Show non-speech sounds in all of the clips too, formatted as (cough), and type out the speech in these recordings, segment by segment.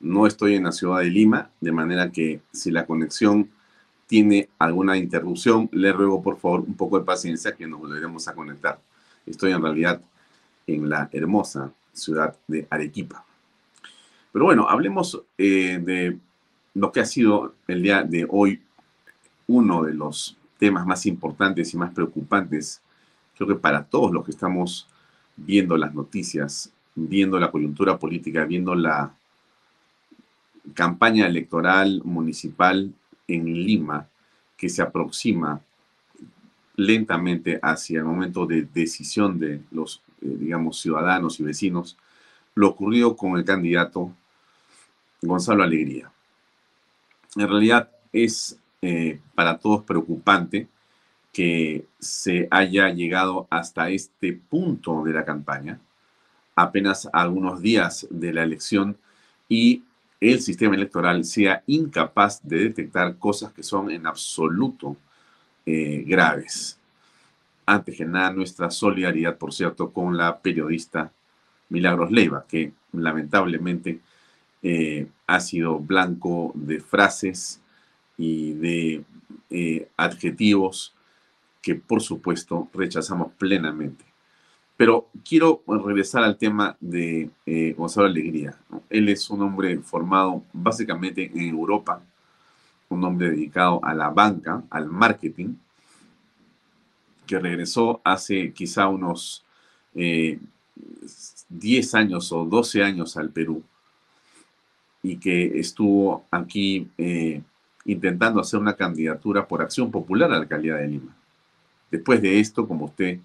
No estoy en la ciudad de Lima, de manera que si la conexión tiene alguna interrupción, le ruego por favor un poco de paciencia que nos volveremos a conectar. Estoy en realidad en la hermosa ciudad de Arequipa. Pero bueno, hablemos eh, de lo que ha sido el día de hoy uno de los temas más importantes y más preocupantes, creo que para todos los que estamos viendo las noticias, viendo la coyuntura política, viendo la campaña electoral municipal en Lima que se aproxima lentamente hacia el momento de decisión de los, eh, digamos, ciudadanos y vecinos, lo ocurrido con el candidato Gonzalo Alegría. En realidad es eh, para todos preocupante que se haya llegado hasta este punto de la campaña, apenas algunos días de la elección, y el sistema electoral sea incapaz de detectar cosas que son en absoluto eh, graves. Antes que nada, nuestra solidaridad, por cierto, con la periodista Milagros Leiva, que lamentablemente eh, ha sido blanco de frases y de eh, adjetivos que, por supuesto, rechazamos plenamente. Pero quiero regresar al tema de eh, Gonzalo Alegría. Él es un hombre formado básicamente en Europa, un hombre dedicado a la banca, al marketing, que regresó hace quizá unos 10 eh, años o 12 años al Perú y que estuvo aquí eh, intentando hacer una candidatura por acción popular a la alcaldía de Lima. Después de esto, como usted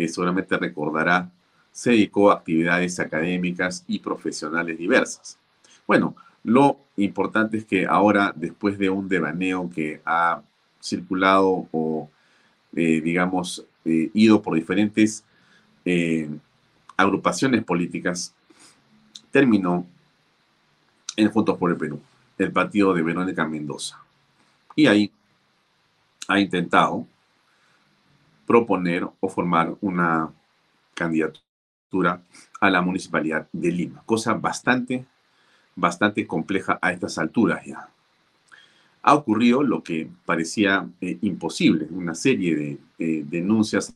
eh, seguramente recordará, se dedicó a actividades académicas y profesionales diversas. Bueno, lo importante es que ahora, después de un devaneo que ha circulado o, eh, digamos, eh, ido por diferentes agrupaciones políticas, terminó en Juntos por el Perú, el partido de Verónica Mendoza. Y ahí ha intentado proponer o formar una candidatura a la municipalidad de Lima, cosa bastante, bastante compleja a estas alturas ya. Ha ocurrido lo que parecía eh, imposible, una serie de eh, denuncias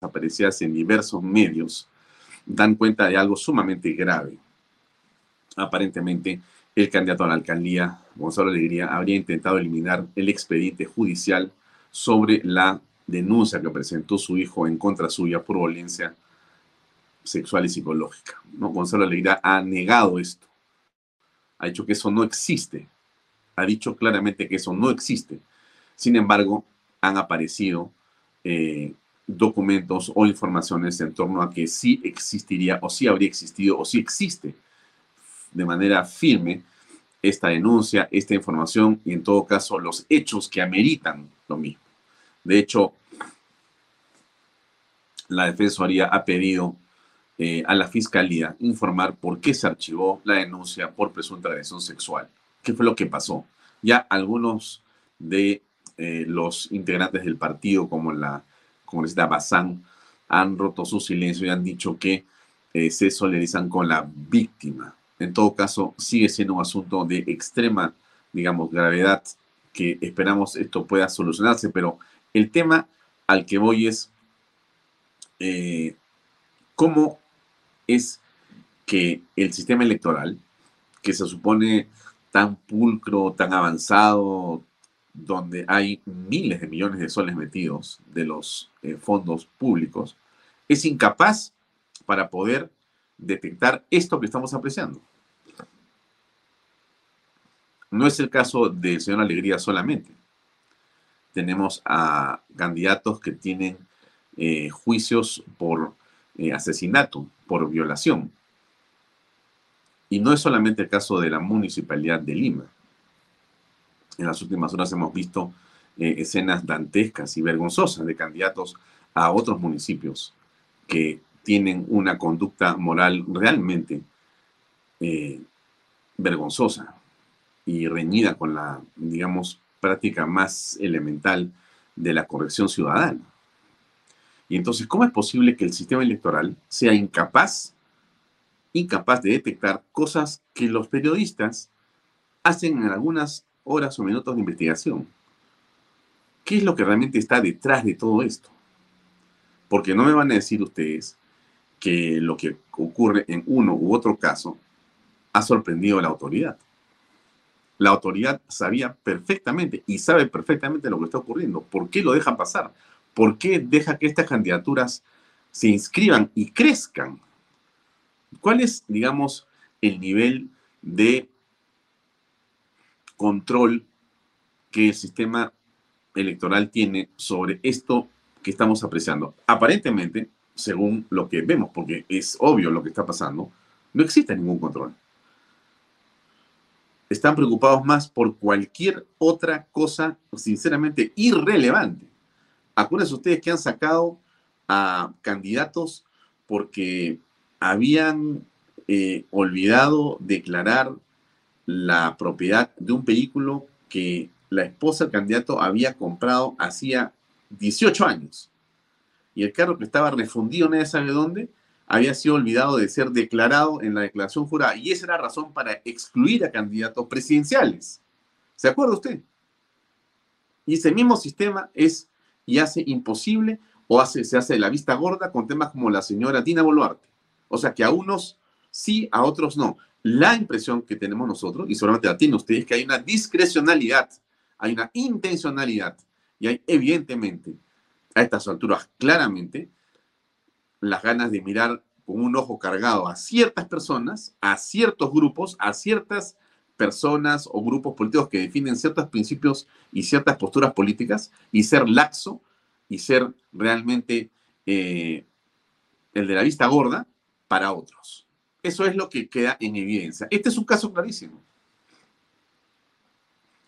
aparecidas en diversos medios dan cuenta de algo sumamente grave. Aparentemente, el candidato a la alcaldía, Gonzalo Alegría, habría intentado eliminar el expediente judicial sobre la denuncia que presentó su hijo en contra suya por violencia sexual y psicológica. ¿no? Gonzalo Alegría ha negado esto. Ha dicho que eso no existe. Ha dicho claramente que eso no existe. Sin embargo, han aparecido eh, documentos o informaciones en torno a que sí existiría o sí habría existido o sí existe de manera firme esta denuncia, esta información y en todo caso los hechos que ameritan lo mismo. De hecho, la Defensoría ha pedido eh, a la fiscalía informar por qué se archivó la denuncia por presunta agresión sexual. ¿Qué fue lo que pasó? Ya algunos de eh, los integrantes del partido, como la congresista Bazán, han roto su silencio y han dicho que eh, se solidarizan con la víctima. En todo caso, sigue siendo un asunto de extrema, digamos, gravedad que esperamos esto pueda solucionarse, pero el tema al que voy es eh, cómo es que el sistema electoral, que se supone tan pulcro, tan avanzado, donde hay miles de millones de soles metidos de los eh, fondos públicos, es incapaz para poder detectar esto que estamos apreciando. No es el caso del señor Alegría solamente. Tenemos a candidatos que tienen eh, juicios por eh, asesinato, por violación. Y no es solamente el caso de la municipalidad de Lima. En las últimas horas hemos visto eh, escenas dantescas y vergonzosas de candidatos a otros municipios que tienen una conducta moral realmente vergonzosa y reñida con la, digamos, práctica más elemental de la corrección ciudadana. Y entonces, ¿cómo es posible que el sistema electoral sea incapaz, incapaz de detectar cosas que los periodistas hacen en algunas horas o minutos de investigación? ¿Qué es lo que realmente está detrás de todo esto? Porque no me van a decir ustedes que lo que ocurre en uno u otro caso ha sorprendido a la autoridad la autoridad sabía perfectamente y sabe perfectamente lo que está ocurriendo. ¿Por qué lo deja pasar? ¿Por qué deja que estas candidaturas se inscriban y crezcan? ¿Cuál es, digamos, el nivel de control que el sistema electoral tiene sobre esto que estamos apreciando? Aparentemente, según lo que vemos, porque es obvio lo que está pasando, no existe ningún control están preocupados más por cualquier otra cosa, sinceramente, irrelevante. Acuérdense ustedes que han sacado a candidatos porque habían eh, olvidado declarar la propiedad de un vehículo que la esposa del candidato había comprado hacía 18 años. Y el carro que estaba refundido, nadie sabe dónde, había sido olvidado de ser declarado en la declaración jurada. Y esa era la razón para excluir a candidatos presidenciales. ¿Se acuerda usted? Y ese mismo sistema es y hace imposible o hace, se hace de la vista gorda con temas como la señora Dina Boluarte. O sea que a unos sí, a otros no. La impresión que tenemos nosotros, y solamente la tienen ustedes, es que hay una discrecionalidad, hay una intencionalidad, y hay evidentemente, a estas alturas claramente, las ganas de mirar con un ojo cargado a ciertas personas, a ciertos grupos, a ciertas personas o grupos políticos que definen ciertos principios y ciertas posturas políticas y ser laxo y ser realmente eh, el de la vista gorda para otros. Eso es lo que queda en evidencia. Este es un caso clarísimo.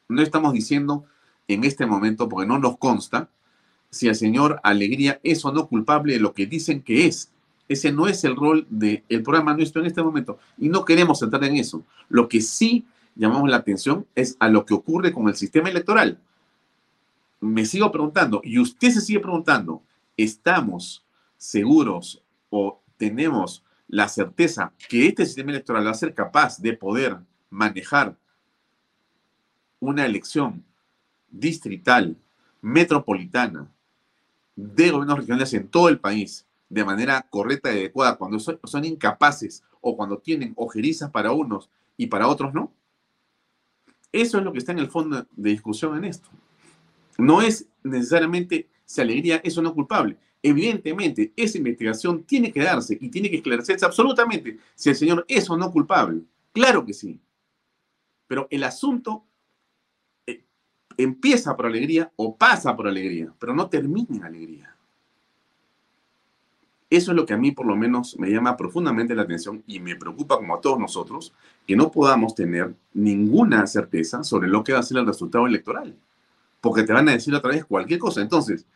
No estamos diciendo en este momento, porque no nos consta, si el señor Alegría es o no culpable de lo que dicen que es. Ese no es el rol del programa nuestro en este momento y no queremos entrar en eso. Lo que sí llamamos la atención es a lo que ocurre con el sistema electoral. Me sigo preguntando, y usted se sigue preguntando, ¿estamos seguros o tenemos la certeza que este sistema electoral va a ser capaz de poder manejar una elección distrital, metropolitana, de gobiernos regionales en todo el país de manera correcta y adecuada cuando son, incapaces o cuando tienen ojerizas para unos y para otros no? Eso es lo que está en el fondo de discusión en esto. No es necesariamente si alegría es o no culpable. Evidentemente, esa investigación tiene que darse y tiene que esclarecerse absolutamente si el señor es o no culpable. Claro que sí. Pero el asunto empieza por alegría o pasa por alegría, pero no termina en alegría. Eso es lo que a mí por lo menos me llama profundamente la atención y me preocupa como a todos nosotros, que no podamos tener ninguna certeza sobre lo que va a ser el resultado electoral, porque te van a decir otra vez cualquier cosa. Entonces,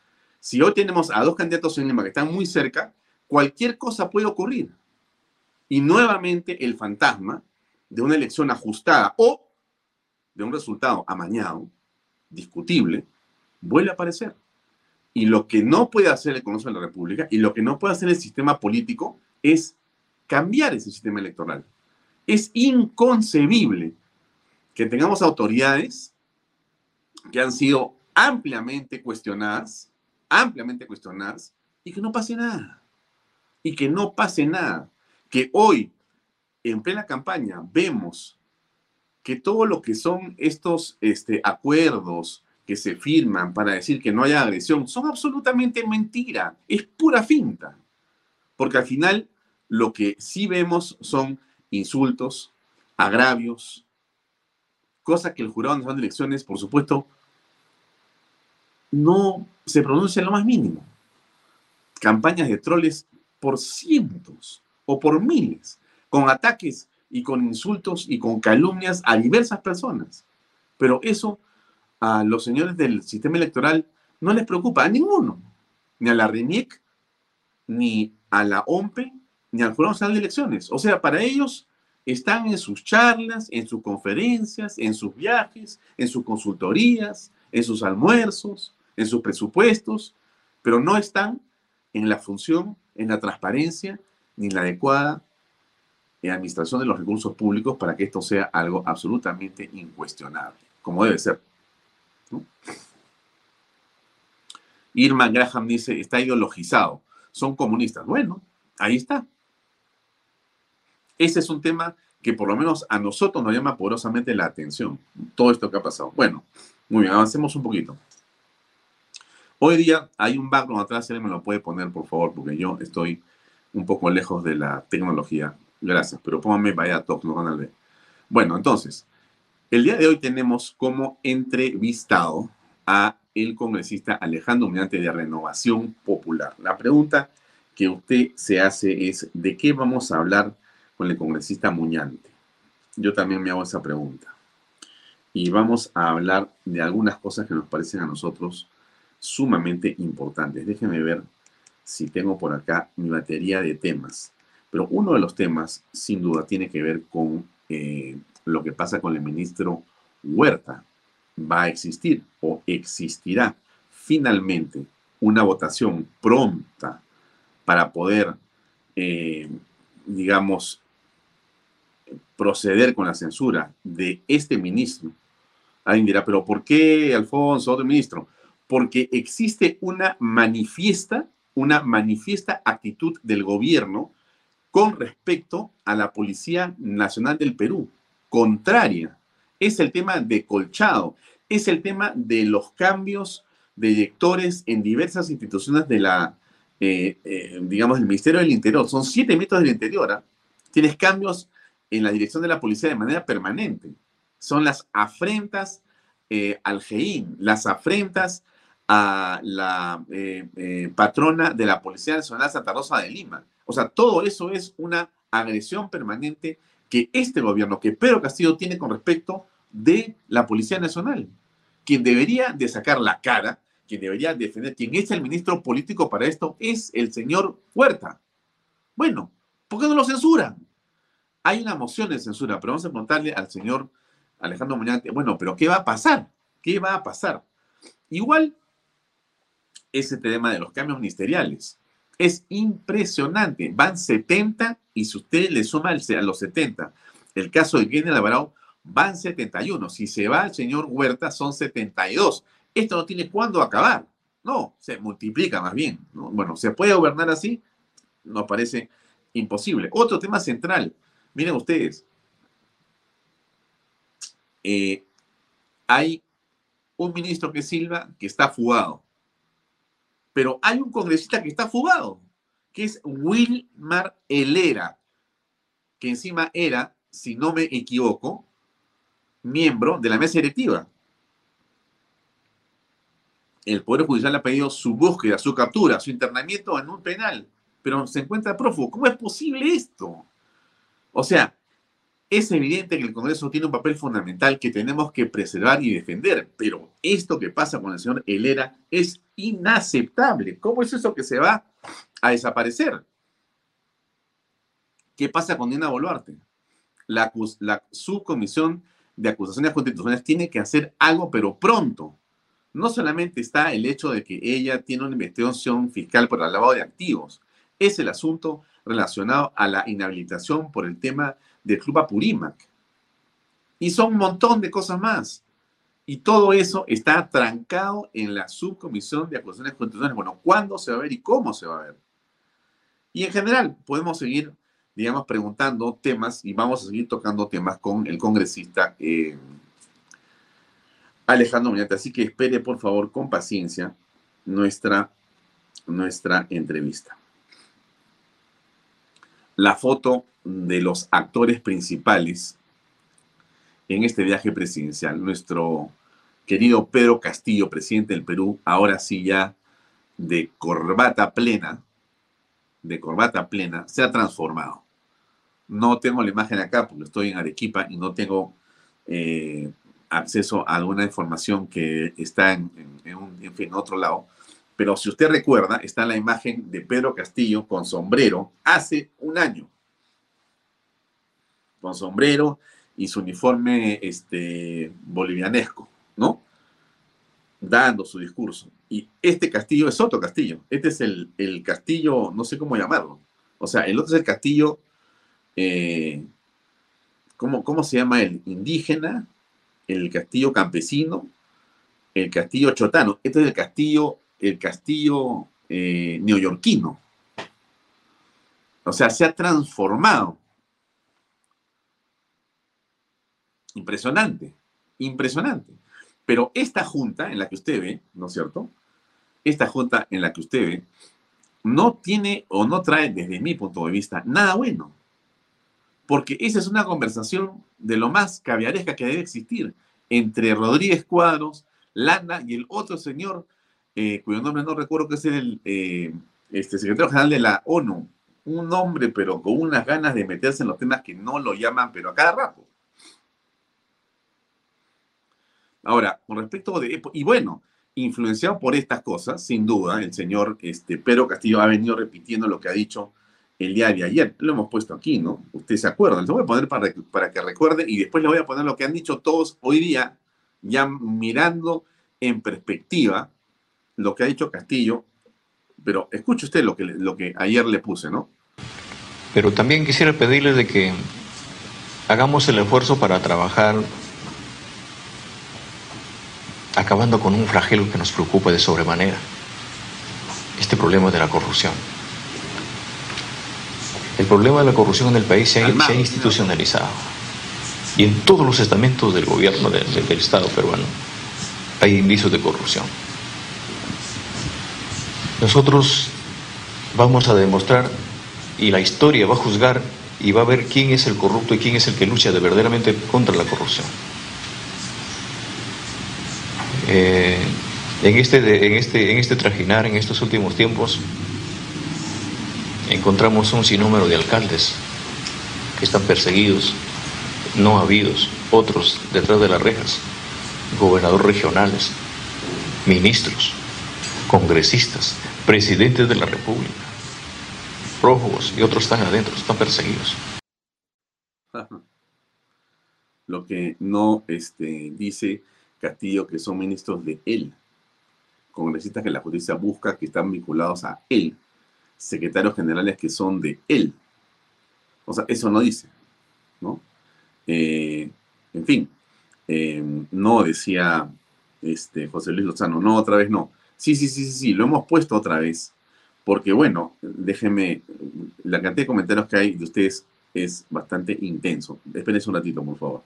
si hoy tenemos a dos candidatos en Lima que están muy cerca, cualquier cosa puede ocurrir. Y nuevamente el fantasma de una elección ajustada o de un resultado amañado, discutible, vuelve a aparecer. Y lo que no puede hacer el Congreso de la República y lo que no puede hacer el sistema político es cambiar ese sistema electoral. Es inconcebible que tengamos autoridades que han sido ampliamente cuestionadas, ampliamente cuestionadas, y que no pase nada. Y que no pase nada. Que hoy, en plena campaña, vemos que todo lo que son estos este, acuerdos que se firman para decir que no haya agresión son absolutamente mentira. Es pura finta. Porque al final lo que sí vemos son insultos, agravios, cosa que el Jurado Nacional de Elecciones, por supuesto, no se pronuncia en lo más mínimo. Campañas de troles por cientos o por miles, con ataques y con insultos y con calumnias a diversas personas. Pero eso a los señores del sistema electoral no les preocupa, a ninguno, ni a la RENIEC, ni a la OMPE, ni al Jurado Nacional de Elecciones. O sea, para ellos están en sus charlas, en sus conferencias, en sus viajes, en sus consultorías, en sus almuerzos, en sus presupuestos, pero no están en la función, en la transparencia, ni en la adecuada administración de los recursos públicos para que esto sea algo absolutamente incuestionable, como debe ser. Irma Graham dice, está ideologizado, son comunistas. Bueno, ahí está. Ese es un tema que por lo menos a nosotros nos llama poderosamente la atención, todo esto que ha pasado. Bueno, muy bien, avancemos un poquito. Hoy día hay un background atrás, él me lo puede poner, por favor, porque yo estoy un poco lejos de la tecnología. Gracias, pero póngame vaya top, no van a ver. Bueno, entonces, el día de hoy tenemos como entrevistado a el congresista Alejandro Muñante de Renovación Popular. La pregunta que usted se hace es, ¿de qué vamos a hablar con el congresista Muñante? Yo también me hago esa pregunta. Y vamos a hablar de algunas cosas que nos parecen a nosotros sumamente importantes. Déjenme ver si tengo por acá mi batería de temas. Pero uno de los temas, sin duda, tiene que ver con eh, lo que pasa con el ministro Huerta. Va a existir o existirá finalmente una votación pronta para poder, eh, digamos, proceder con la censura de este ministro. Alguien dirá, pero ¿por qué Alfonso, otro ministro? Porque existe una manifiesta, una manifiesta actitud del gobierno con respecto a la Policía Nacional del Perú, contraria. Es el tema de Colchado, es el tema de los cambios de directores en diversas instituciones de la, eh, eh, digamos, del Ministerio del Interior. Son siete ministros del Interior. ¿ah? Tienes cambios en la dirección de la policía de manera permanente. Son las afrentas eh, al GEIN, las afrentas a la patrona de la Policía Nacional Santa Rosa de Lima. O sea, todo eso es una agresión permanente que este gobierno, que Pedro Castillo tiene con respecto de la Policía Nacional. Quien debería de sacar la cara, quien debería defender, quien es el ministro político para esto, es el señor Huerta. Bueno, ¿por qué no lo censuran? Hay una moción de censura, pero vamos a preguntarle al señor Alejandro Muñoz, bueno, pero ¿qué va a pasar? ¿Qué va a pasar? Igual, ese tema de los cambios ministeriales. Es impresionante. Van 70 y si usted le suma a los 70, el caso de Kennedy Alvarado, van 71. Si se va el señor Huerta, son 72. Esto no tiene cuándo acabar. No, se multiplica más bien. Bueno, ¿se puede gobernar así? Nos parece imposible. Otro tema central. Miren ustedes. Eh, hay un ministro que Silva que está fugado. Pero hay un congresista que está fugado, que es Wilmar Helera, que encima era, si no me equivoco, miembro de la mesa directiva. El Poder Judicial ha pedido su búsqueda, su captura, su internamiento en un penal, pero se encuentra prófugo. ¿Cómo es posible esto? O sea, es evidente que el Congreso tiene un papel fundamental que tenemos que preservar y defender, pero esto que pasa con el señor Helera es inaceptable. ¿Cómo es eso que se va a desaparecer? ¿Qué pasa con Dina Boluarte? La, la subcomisión de acusaciones constitucionales tiene que hacer algo, pero pronto. No solamente está el hecho de que ella tiene una investigación fiscal por el lavado de activos, es el asunto relacionado a la inhabilitación por el tema del Club Apurímac. Y son un montón de cosas más. Y todo eso está trancado en la subcomisión de acusaciones constitucionales. Bueno, ¿cuándo se va a ver y cómo se va a ver? Y en general, podemos seguir, digamos, preguntando temas y vamos a seguir tocando temas con el congresista eh, Alejandro Muñate. Así que espere, por favor, con paciencia nuestra, nuestra entrevista. La foto de los actores principales en este viaje presidencial. Nuestro querido Pedro Castillo, presidente del Perú, ahora sí ya de corbata plena, de corbata plena, se ha transformado. No tengo la imagen acá porque estoy en Arequipa y no tengo eh, acceso a alguna información que está en, en fin, otro lado. Pero si usted recuerda, está la imagen de Pedro Castillo con sombrero hace un año. Con sombrero y su uniforme este, bolivianesco, ¿no? Dando su discurso. Y este castillo es otro castillo. Este es el, castillo, no sé cómo llamarlo. O sea, el otro es el castillo, eh, ¿cómo, ¿cómo se llama el indígena? El castillo campesino, el castillo chotano. Este es el castillo, el castillo eh, neoyorquino. O sea, se ha transformado Impresionante, impresionante. Pero esta junta en la que usted ve, ¿no es cierto? Esta junta en la que usted ve, no tiene o no trae, desde mi punto de vista, nada bueno. Porque esa es una conversación de lo más caviaresca que debe existir entre Rodríguez Cuadros, Landa y el otro señor, eh, cuyo nombre no recuerdo que es el eh, este, secretario general de la ONU. Un hombre, pero con unas ganas de meterse en los temas que no lo llaman, pero a cada rato. Ahora, con respecto de... Y bueno, influenciado por estas cosas, sin duda, el señor este, Pedro Castillo ha venido repitiendo lo que ha dicho el día de ayer. Lo hemos puesto aquí, ¿no? Usted se acuerda. Lo voy a poner para, para que recuerde y después le voy a poner lo que han dicho todos hoy día, ya mirando en perspectiva lo que ha dicho Castillo. Pero escuche usted lo que, lo que ayer le puse, ¿no? Pero también quisiera pedirle de que hagamos el esfuerzo para trabajar acabando con un flagelo que nos preocupa de sobremanera, este problema de la corrupción. El problema de la corrupción en el país se ha, institucionalizado y en todos los estamentos del gobierno del Estado peruano hay indicios de corrupción. Nosotros vamos a demostrar y la historia va a juzgar y va a ver quién es el corrupto y quién es el que lucha de verdaderamente contra la corrupción. Eh, en, este, en, este, en este trajinar, en estos últimos tiempos, encontramos un sinnúmero de alcaldes que están perseguidos, no habidos, otros detrás de las rejas, gobernadores regionales, ministros, congresistas, presidentes de la República, prófugos y otros están adentro, están perseguidos. (laughs) Lo que no este, dice Castillo, que son ministros de él, congresistas que la justicia busca que están vinculados a él, secretarios generales que son de él. O sea, eso no dice, ¿no? Eh, en fin, eh, no decía este, José Luis Lozano, no, otra vez no. Sí, sí, sí, sí, sí, lo hemos puesto otra vez, porque bueno, déjenme, la cantidad de comentarios que hay de ustedes es bastante intenso. Espérense un ratito, por favor.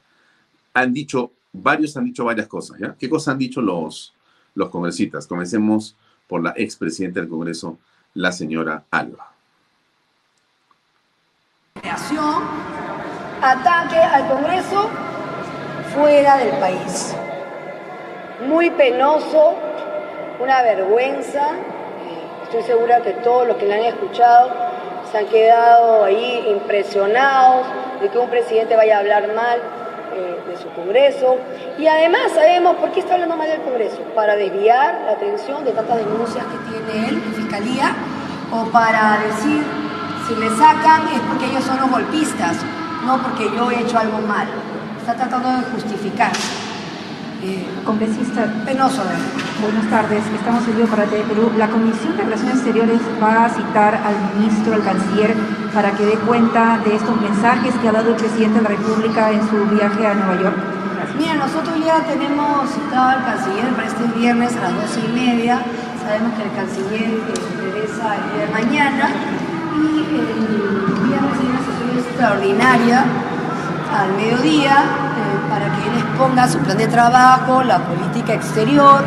Han dicho varios han dicho varias cosas, ¿ya? ¿Qué cosas han dicho los, los congresistas? Comencemos por la expresidenta del Congreso, la señora Alba. Ataque al Congreso fuera del país. Muy penoso, una vergüenza. Estoy segura que todos los que la han escuchado se han quedado ahí impresionados de que un presidente vaya a hablar mal eh, de su Congreso. Y además sabemos por qué está hablando mal del Congreso, para desviar la atención de tantas denuncias que tiene él en Fiscalía o para decir Si me sacan es porque ellos son los golpistas, no porque yo he hecho algo malo. Está tratando de justificar. Eh, Congresista. Penoso. Buenas tardes, estamos en vivo para TV Perú. La Comisión de Relaciones Exteriores va a citar al ministro, al canciller, para que dé cuenta de estos mensajes que ha dado el presidente de la República en su viaje a Nueva York. Mira, nosotros ya tenemos citado al canciller para este viernes a las doce y media. Sabemos que el canciller interesa el día de mañana y el viernes hay una sesión extraordinaria al mediodía eh, para que él exponga su plan de trabajo, la política exterior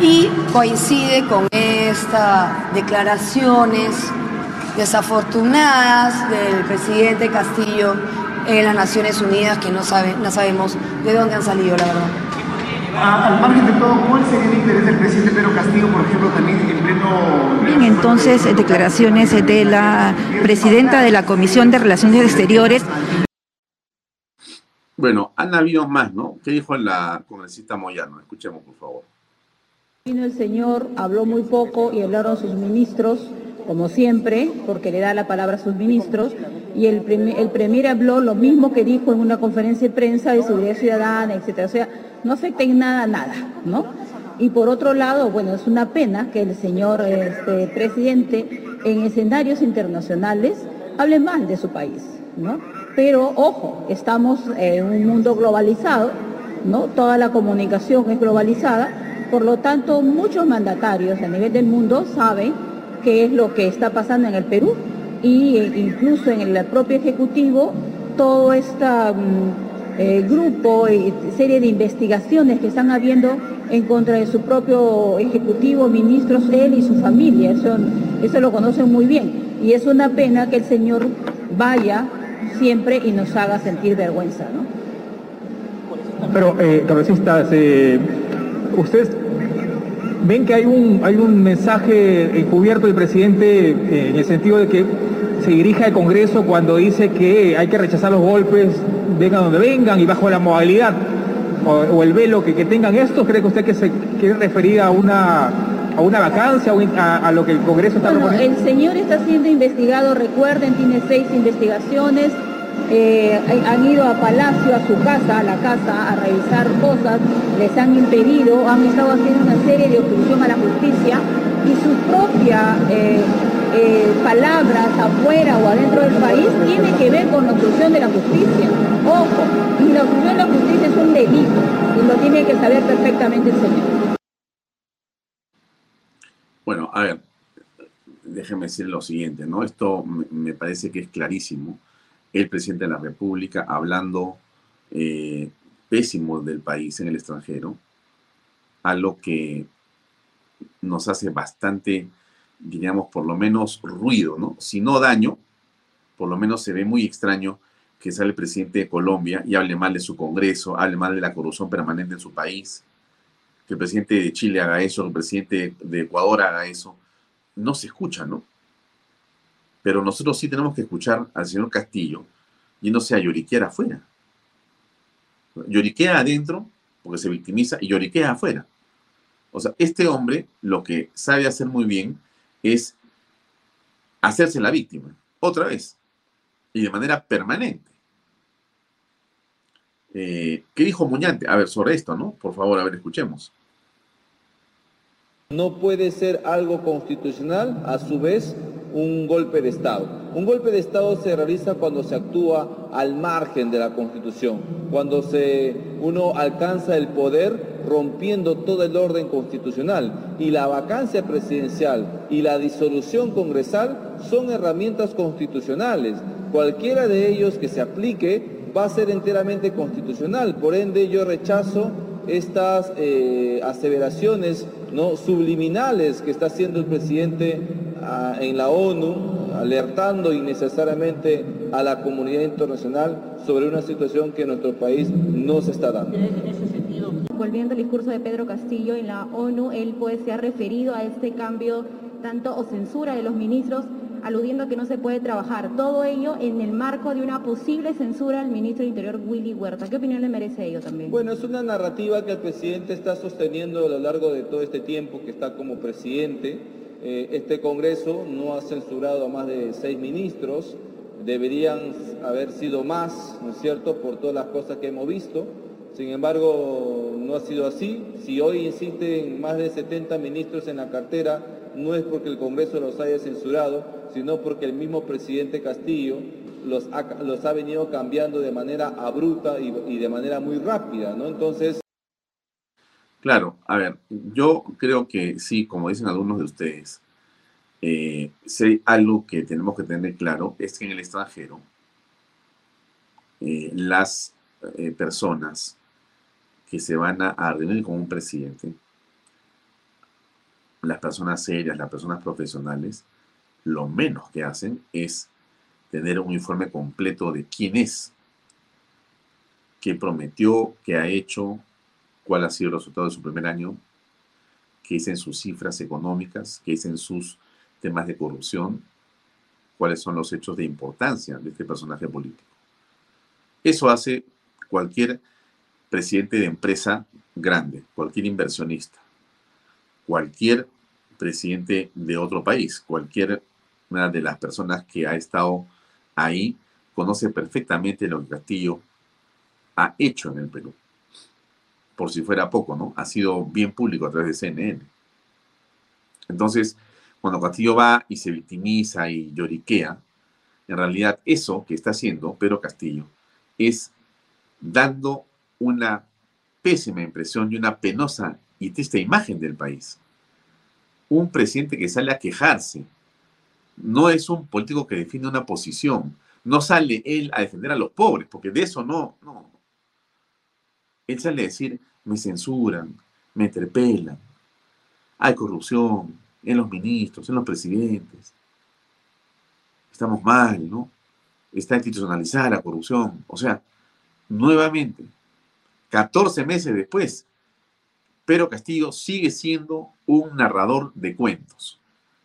y coincide con estas declaraciones desafortunadas del presidente Castillo en las Naciones Unidas que no, sabe, no sabemos de dónde han salido, la verdad. Ah, al margen de todo, ¿cuál sería el interés del presidente Pedro Castillo, por ejemplo, también en pleno... Bien, entonces, declaraciones de la presidenta de la Comisión de Relaciones Exteriores. Bueno, han habido más, ¿no? ¿Qué dijo la congresista Moyano? Escuchemos, por favor. Vino el señor, habló muy poco y hablaron sus ministros, como siempre, porque le da la palabra a sus ministros, y el, el premier habló lo mismo que dijo en una conferencia de prensa de seguridad ciudadana, etcétera. O sea, no afecta en nada nada, ¿no? Y por otro lado, bueno, es una pena que el señor este, presidente en escenarios internacionales hable mal de su país, ¿no? Pero ojo, estamos en un mundo globalizado, ¿no? Toda la comunicación es globalizada, por lo tanto muchos mandatarios a nivel del mundo saben qué es lo que está pasando en el Perú y e incluso en el propio Ejecutivo todo este grupo y serie de investigaciones que están habiendo en contra de su propio Ejecutivo, ministros, él y su familia. Eso, eso lo conocen muy bien. Y es una pena que el señor vaya siempre y nos haga sentir vergüenza. ¿no? Pero, eh, eh, ustedes ven que hay un, hay un mensaje encubierto del presidente eh, en el sentido de que se dirige al Congreso cuando dice que hay que rechazar los golpes, vengan donde vengan y bajo la modalidad o, el velo que, tengan estos, ¿cree que usted que se quiere referir a una a una vacancia, a, a, lo que el Congreso está bueno, El señor está siendo investigado, recuerden, tiene seis investigaciones. Eh, han ido a Palacio, a su casa, a la casa, a revisar cosas, les han impedido, han estado haciendo una serie de obstrucción a la justicia y su propia eh, eh, palabras afuera o adentro del país tiene que ver con la obstrucción de la justicia. Ojo, y la obstrucción de la justicia es un delito y lo tiene que saber perfectamente el señor. Bueno, a ver, déjeme decir lo siguiente, ¿no? Esto me parece que es clarísimo. El presidente de la República hablando eh, pésimo del país en el extranjero, a lo que nos hace bastante, diríamos, por lo menos ruido, ¿no? Si no daño, por lo menos se ve muy extraño que sale el presidente de Colombia y hable mal de su Congreso, hable mal de la corrupción permanente en su país, que el presidente de Chile haga eso, que el presidente de Ecuador haga eso, no se escucha, ¿no? Pero nosotros sí tenemos que escuchar al señor Castillo yéndose a lloriquear afuera. Lloriquea adentro porque se victimiza y lloriquea afuera. O sea, este hombre lo que sabe hacer muy bien es hacerse la víctima, otra vez, y de manera permanente. Eh, ¿Qué dijo Muñante? A ver, sobre esto, ¿no? Por favor, a ver, escuchemos. No puede ser algo constitucional, a su vez, un golpe de Estado. Un golpe de Estado se realiza cuando se actúa al margen de la Constitución, cuando se, uno alcanza el poder rompiendo todo el orden constitucional. Y la vacancia presidencial y la disolución congresal son herramientas constitucionales. Cualquiera de ellos que se aplique va a ser enteramente constitucional. Por ende, yo rechazo estas eh, aseveraciones ¿no? subliminales que está haciendo el presidente ah, en la ONU, alertando innecesariamente a la comunidad internacional sobre una situación que en nuestro país no se está dando. Volviendo al discurso de Pedro Castillo en la ONU, él pues se ha referido a este cambio tanto o censura de los ministros aludiendo a que no se puede trabajar. Todo ello en el marco de una posible censura al ministro de Interior Willy Huerta. ¿Qué opinión le merece ello también? Bueno, es una narrativa que el presidente está sosteniendo a lo largo de todo este tiempo que está como presidente. eh, este Congreso no ha censurado a más de seis ministros, deberían haber sido más, ¿no es cierto?, por todas las cosas que hemos visto. Sin embargo, no ha sido así. Si hoy insisten más de 70 ministros en la cartera, no es porque el Congreso los haya censurado, sino porque el mismo presidente Castillo los ha, venido cambiando de manera abrupta y, de manera muy rápida, ¿no? Entonces... Claro, a ver, yo creo que sí, como dicen algunos de ustedes, eh, si algo que tenemos que tener claro es que en el extranjero eh, las eh, personas que se van a, reunir con un presidente, las personas serias, las personas profesionales, lo menos que hacen es tener un informe completo de quién es, qué prometió, qué ha hecho, cuál ha sido el resultado de su primer año, qué dicen sus cifras económicas, qué dicen sus temas de corrupción, cuáles son los hechos de importancia de este personaje político. Eso hace cualquier presidente de empresa grande, cualquier inversionista, cualquier presidente de otro país, cualquier una de las personas que ha estado ahí conoce perfectamente lo que Castillo ha hecho en el Perú. Por si fuera poco, ¿no? Ha sido bien público a través de CNN. Entonces, cuando Castillo va y se victimiza y lloriquea, en realidad eso que está haciendo Pedro Castillo es dando una pésima impresión y una penosa y triste imagen del país. Un presidente que sale a quejarse. No es un político que define una posición. No sale él a defender a los pobres, porque de eso no, no. Él sale a decir, me censuran, me interpelan, hay corrupción, en los ministros, en los presidentes. Estamos mal, ¿no? Está institucionalizada la corrupción. O sea, nuevamente, 14 meses después, Pedro Castillo sigue siendo un narrador de cuentos,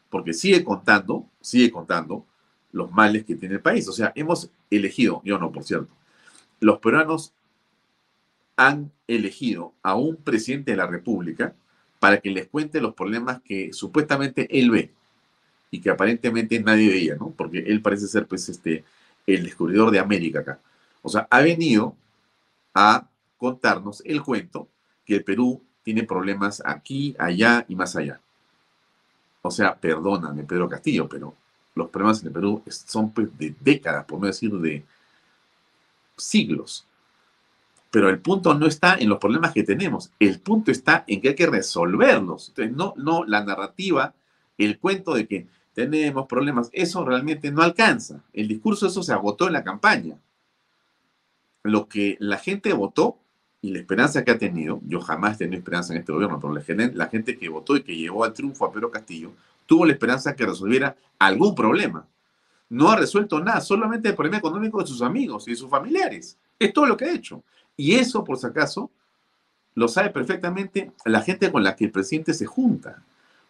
porque sigue contando, sigue contando los males que tiene el país. O sea, hemos elegido, yo no, por cierto, los peruanos han elegido a un presidente de la República para que les cuente los problemas que supuestamente él ve y que aparentemente nadie veía, ¿no? Porque él parece ser, pues, este, el descubridor de América acá. O sea, ha venido a contarnos el cuento que el Perú tiene problemas aquí, allá y más allá. O sea, perdóname, Pedro Castillo, pero los problemas en el Perú son pues, de décadas, por no decir de siglos. Pero el punto no está en los problemas que tenemos, el punto está en que hay que resolverlos. Entonces, no, no, la narrativa, el cuento de que tenemos problemas, eso realmente no alcanza. El discurso, eso se agotó en la campaña. Lo que la gente votó y la esperanza que ha tenido, yo jamás he tenido esperanza en este gobierno, pero la gente que votó y que llevó al triunfo a Pedro Castillo, tuvo la esperanza que resolviera algún problema. No ha resuelto nada, solamente el problema económico de sus amigos y de sus familiares. Es todo lo que ha hecho. Y eso, por si acaso, lo sabe perfectamente la gente con la que el presidente se junta,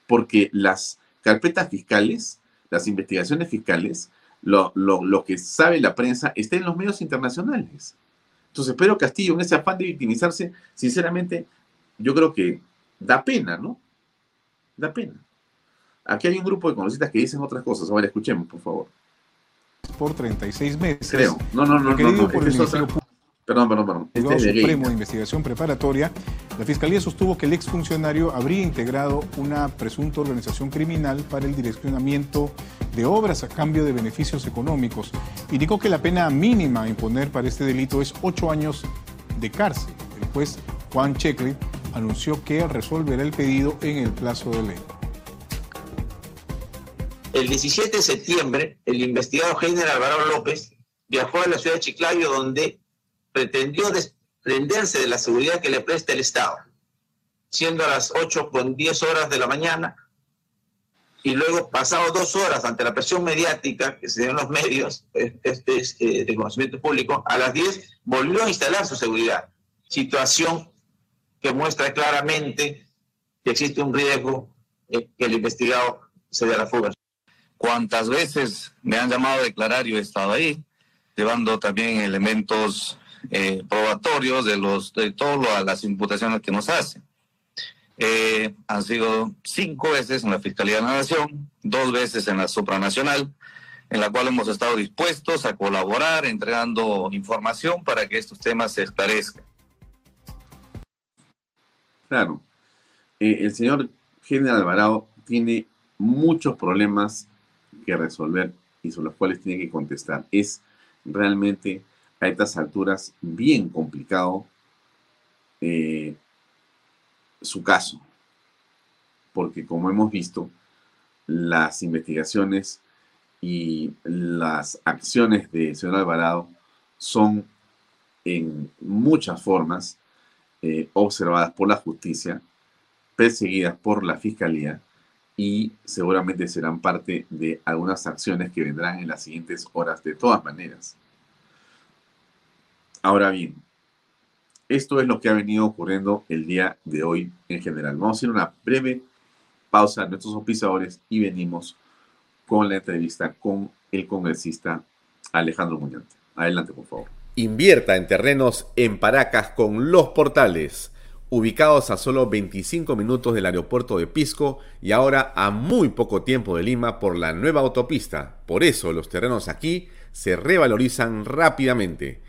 porque las carpetas fiscales, las investigaciones fiscales, lo, que sabe la prensa está en los medios internacionales. Entonces, Pedro Castillo, en ese afán de victimizarse, sinceramente, yo creo que da pena, ¿no? Da pena. Aquí hay un grupo de conocidas que dicen otras cosas. Ahora escuchemos, por favor. Por 36 meses. Creo. No, no, no, no. no, Perdón, perdón, perdón. El este Supremo de Investigación Preparatoria, la Fiscalía sostuvo que el exfuncionario habría integrado una presunta organización criminal para el direccionamiento de obras a cambio de beneficios económicos. Indicó que la pena mínima a imponer para este delito es ocho años de cárcel. El juez Juan Checli anunció que resolverá el pedido en el plazo de ley. El 17 de septiembre, el investigador general Alvaro López viajó a la ciudad de Chiclayo, donde pretendió desprenderse de la seguridad que le presta el Estado, siendo a las 8 con 10 horas de la mañana, y luego, pasado dos horas ante la presión mediática que se dio en los medios este, este, de conocimiento público, a las 10 volvió a instalar su seguridad. Situación que muestra claramente que existe un riesgo que el investigado se dé a la fuga. Cuántas veces me han llamado a declarar, yo he estado ahí, llevando también elementos eh, probatorios de, los, de todas las imputaciones que nos hacen. Eh, han sido cinco veces en la Fiscalía de la Nación, dos veces en la supranacional, en la cual hemos estado dispuestos a colaborar entregando información para que estos temas se esclarezcan. Claro, eh, el señor General Alvarado tiene muchos problemas que resolver y sobre los cuales tiene que contestar. Es realmente a estas alturas bien complicado eh, su caso, porque como hemos visto, las investigaciones y las acciones de señor Alvarado son en muchas formas eh, observadas por la justicia, perseguidas por la fiscalía y seguramente serán parte de algunas acciones que vendrán en las siguientes horas de todas maneras. Ahora bien, esto es lo que ha venido ocurriendo el día de hoy en general. Vamos a hacer una breve pausa a nuestros oficiadores y venimos con la entrevista con el congresista Alejandro Muñante. Adelante, por favor. Invierta en terrenos en Paracas con Los Portales, ubicados a solo 25 minutos del aeropuerto de Pisco y ahora a muy poco tiempo de Lima por la nueva autopista. Por eso los terrenos aquí se revalorizan rápidamente.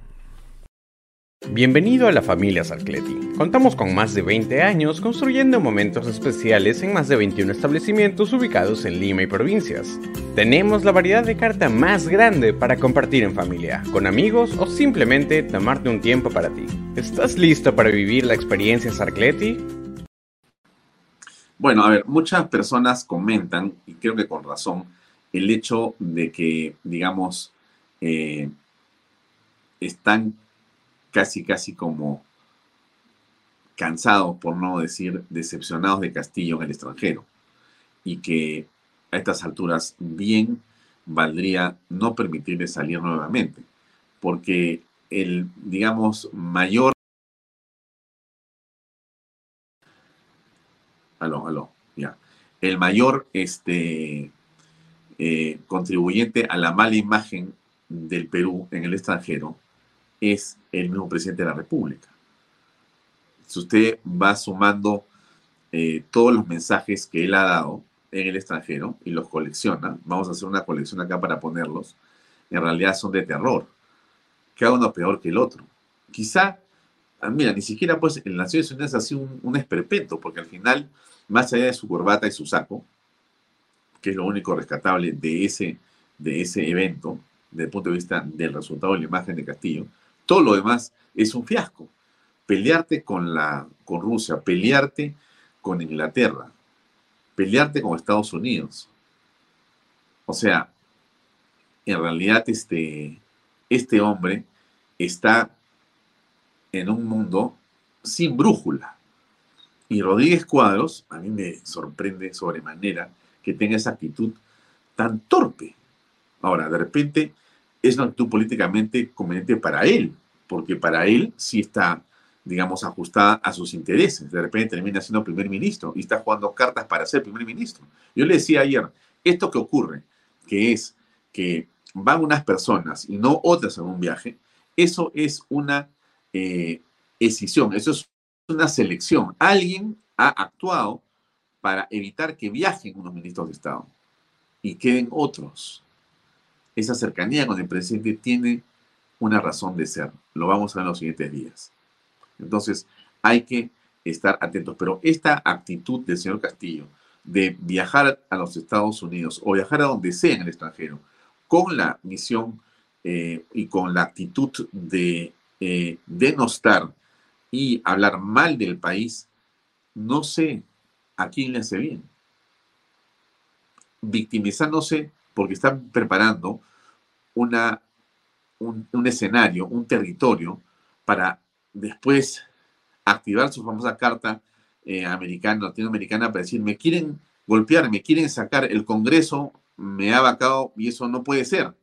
Bienvenido a la familia Sarcleti. Contamos con más de 20 años construyendo momentos especiales en más de 21 establecimientos ubicados en Lima y provincias. Tenemos la variedad de carta más grande para compartir en familia, con amigos o simplemente tomarte un tiempo para ti. ¿Estás listo para vivir la experiencia Sarcleti? Bueno, a ver, muchas personas comentan, y creo que con razón, el hecho de que, digamos, eh, están casi, casi como cansados, por no decir decepcionados de Castillo en el extranjero. Y que a estas alturas bien valdría no permitirle salir nuevamente. Porque el, digamos, mayor... Aló, aló, ya. El mayor este, eh, contribuyente a la mala imagen del Perú en el extranjero es el mismo presidente de la República. Si usted va sumando eh, todos los mensajes que él ha dado en el extranjero y los colecciona, vamos a hacer una colección acá para ponerlos, en realidad son de terror. Cada uno peor que el otro. Quizá, ah, mira, ni siquiera pues en Naciones Unidas ha sido un, esperpento, porque al final, más allá de su corbata y su saco, que es lo único rescatable de ese, de ese evento, desde el punto de vista del resultado de la imagen de Castillo, todo lo demás es un fiasco. Pelearte con, la, con Rusia, pelearte con Inglaterra, pelearte con Estados Unidos. O sea, en realidad este, este hombre está en un mundo sin brújula. Y Rodríguez Cuadros, a mí me sorprende sobremanera que tenga esa actitud tan torpe. Ahora, de repente es una actitud políticamente conveniente para él, porque para él sí está, digamos, ajustada a sus intereses. De repente termina siendo primer ministro y está jugando cartas para ser primer ministro. Yo le decía ayer, esto que ocurre, que es que van unas personas y no otras en un viaje, eso es una eh, decisión, eso es una selección. Alguien ha actuado para evitar que viajen unos ministros de Estado y queden otros esa cercanía con el presidente tiene una razón de ser. Lo vamos a ver en los siguientes días. Entonces, hay que estar atentos. Pero esta actitud del señor Castillo de viajar a los Estados Unidos o viajar a donde sea en el extranjero con la misión eh, y con la actitud de eh, denostar y hablar mal del país, no sé a quién le hace bien. Victimizándose porque están preparando una, un, escenario, un territorio para después activar su famosa carta eh, americana, latinoamericana, para decir, me quieren golpear, me quieren sacar, el Congreso me ha vacado y eso no puede ser.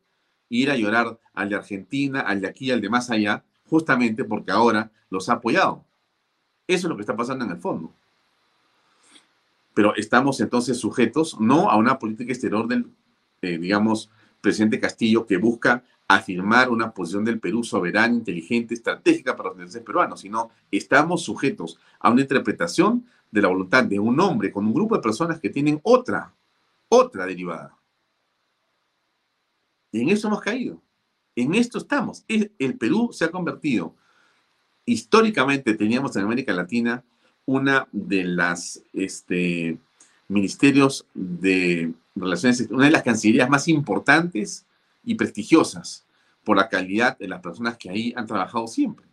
Ir a llorar al de Argentina, al de aquí, al de más allá, justamente porque ahora los ha apoyado. Eso es lo que está pasando en el fondo. Pero estamos entonces sujetos no a una política exterior del, eh, digamos, presidente Castillo que busca afirmar una posición del Perú soberana, inteligente, estratégica para los intereses peruanos, sino estamos sujetos a una interpretación de la voluntad de un hombre con un grupo de personas que tienen otra, otra derivada. Y en eso hemos caído. En esto estamos. El Perú se ha convertido, históricamente teníamos en América Latina una de las este, ministerios de relaciones, una de las cancillerías más importantes y prestigiosas por la calidad de las personas que ahí han trabajado siempre.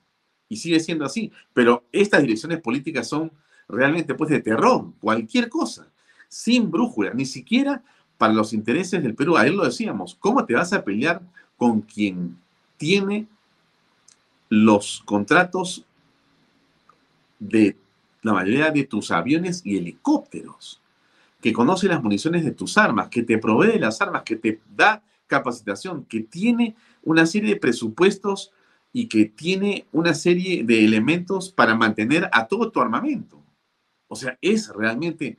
Y sigue siendo así. Pero estas direcciones políticas son realmente pues de terror, cualquier cosa, sin brújula, ni siquiera para los intereses del Perú. Ayer lo decíamos, ¿cómo te vas a pelear con quien tiene los contratos de la mayoría de tus aviones y helicópteros, que conoce las municiones de tus armas, que te provee las armas, que te da capacitación, que tiene una serie de presupuestos y que tiene una serie de elementos para mantener a todo tu armamento. O sea, es realmente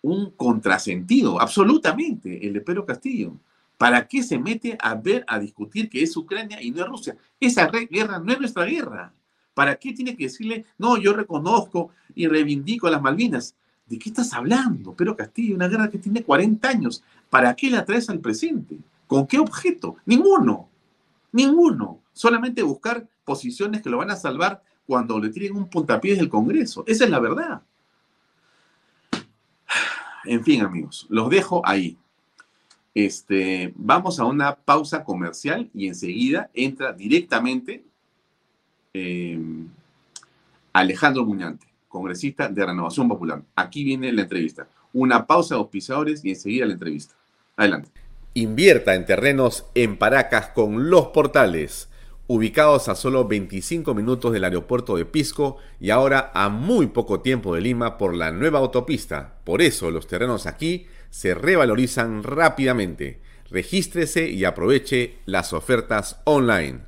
un contrasentido, absolutamente, el de Pedro Castillo. ¿Para qué se mete a ver, a discutir que es Ucrania y no es Rusia? Esa guerra no es nuestra guerra. ¿Para qué tiene que decirle, no, yo reconozco y reivindico a las Malvinas? ¿De qué estás hablando, Pedro Castillo? Una guerra que tiene 40 años. ¿Para qué la traes al presente? ¿Con qué objeto? Ninguno. Ninguno. Solamente buscar posiciones que lo van a salvar cuando le tiren un puntapié del Congreso. Esa es la verdad. En fin, amigos, los dejo ahí. Este, vamos a una pausa comercial y enseguida entra directamente em, Alejandro Muñante, congresista de Renovación Popular. Aquí viene la entrevista. Una pausa de auspiciadores y enseguida la entrevista. Adelante. Invierta en terrenos en Paracas con los portales, ubicados a solo 25 minutos del aeropuerto de Pisco y ahora a muy poco tiempo de Lima por la nueva autopista. Por eso los terrenos aquí se revalorizan rápidamente. Regístrese y aproveche las ofertas online.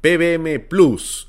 PBM Plus,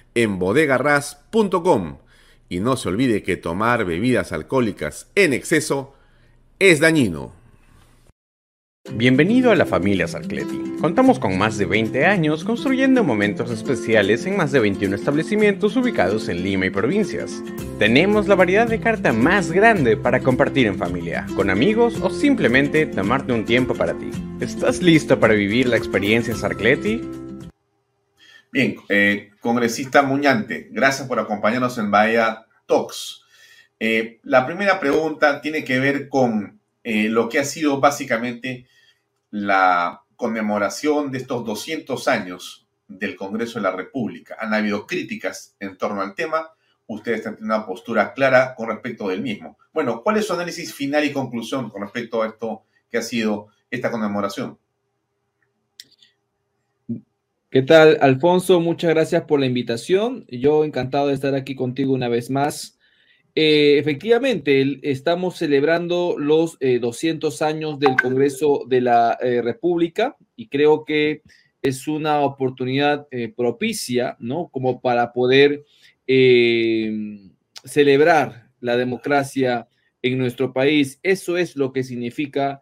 en bodegarras.com. Y no se olvide que tomar bebidas alcohólicas en exceso es dañino. Bienvenido a la familia Sarcleti. Contamos con más de 20 años construyendo momentos especiales en más de 21 establecimientos ubicados en Lima y provincias. Tenemos la variedad de carta más grande para compartir en familia, con amigos o simplemente tomarte un tiempo para ti. ¿Estás listo para vivir la experiencia Sarcleti? Bien, eh, congresista Muñante, gracias por acompañarnos en Bahía Talks. Eh, la primera pregunta tiene que ver con eh, lo que ha sido básicamente la conmemoración de estos 200 años del Congreso de la República. Han habido críticas en torno al tema. Ustedes están teniendo una postura clara con respecto del mismo. Bueno, ¿cuál es su análisis final y conclusión con respecto a esto que ha sido esta conmemoración? ¿Qué tal, Alfonso? Muchas gracias por la invitación. Yo encantado de estar aquí contigo una vez más. Eh, efectivamente, estamos celebrando los 200 eh, años del Congreso de la eh, República y creo que es una oportunidad propicia, ¿no? Como para poder celebrar la democracia en nuestro país. Eso es lo que significa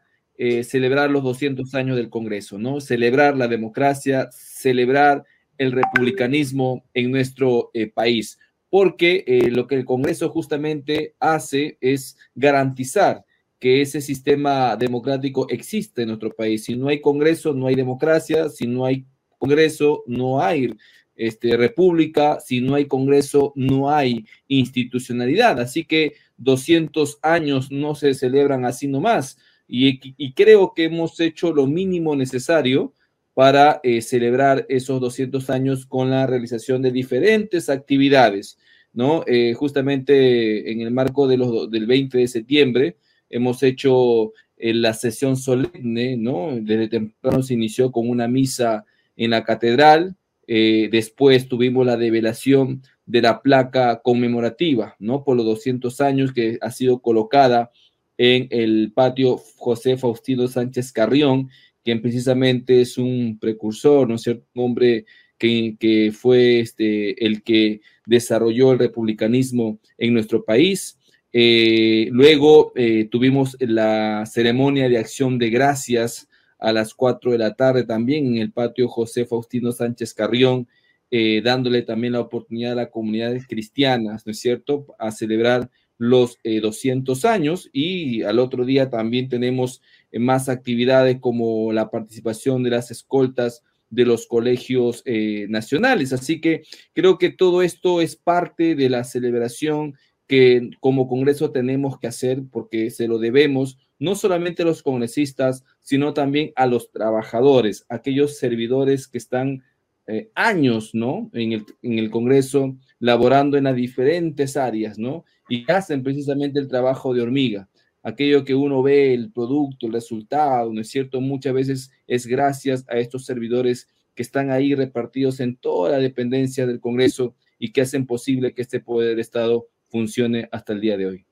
celebrar los 200 años del Congreso, ¿no? Celebrar la democracia, celebrar el republicanismo en nuestro país porque eh, lo que el Congreso justamente hace es garantizar que ese sistema democrático existe en nuestro país. Si no hay Congreso, no hay democracia, si no hay Congreso, no hay este, república, si no hay Congreso, no hay institucionalidad. Así que 200 años no se celebran así nomás. Y, y creo que hemos hecho lo mínimo necesario para eh, celebrar esos 200 años con la realización de diferentes actividades, ¿no? Eh, justamente en el marco de los, del 20 de septiembre hemos hecho eh, la sesión solemne, ¿no? Desde temprano se inició con una misa en la catedral, después tuvimos la develación de la placa conmemorativa, ¿no? Por los 200 años que ha sido colocada en el patio José Faustino Sánchez Carrión, quien precisamente es un precursor, ¿no es cierto? Un hombre que, fue este, el que desarrolló el republicanismo en nuestro país. Eh, luego eh, tuvimos la ceremonia de acción de gracias a las 4 de la tarde también en el patio José Faustino Sánchez Carrión, eh, dándole también la oportunidad a las comunidades cristianas, ¿no es cierto?, a celebrar los 200 años y al otro día también tenemos más actividades como la participación de las escoltas de los colegios eh, nacionales. Así que creo que todo esto es parte de la celebración que como Congreso tenemos que hacer porque se lo debemos no solamente a los congresistas, sino también a los trabajadores, aquellos servidores que están eh, años, ¿no? En el, en el Congreso, laborando en las diferentes áreas, ¿no? Y hacen precisamente el trabajo de hormiga aquello que uno ve, el producto, el resultado, ¿no es cierto? Muchas veces es gracias a estos servidores que están ahí repartidos en toda la dependencia del Congreso y que hacen posible que este poder de Estado funcione hasta el día de hoy.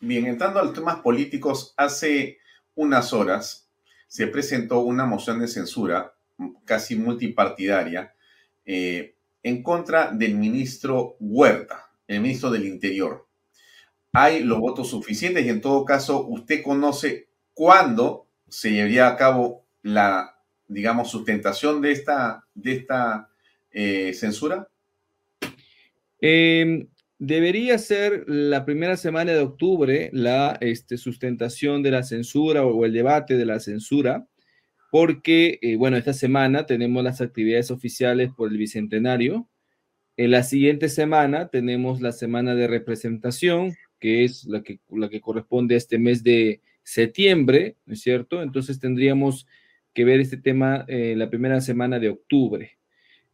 Bien, entrando a los temas políticos, hace unas horas se presentó una moción de censura casi multipartidaria eh, en contra del ministro Huerta, el ministro del Interior hay los votos suficientes y en todo caso usted conoce cuándo se llevaría a cabo la, digamos, sustentación de esta, de esta eh, censura? Em, debería ser la primera semana de octubre la este, sustentación de la censura o, el debate de la censura, porque, eh, bueno, esta semana tenemos las actividades oficiales por el Bicentenario. En la siguiente semana tenemos la semana de representación, que es la que, la que corresponde a este mes de septiembre, ¿no es cierto? Entonces tendríamos que ver este tema eh, la primera semana de octubre.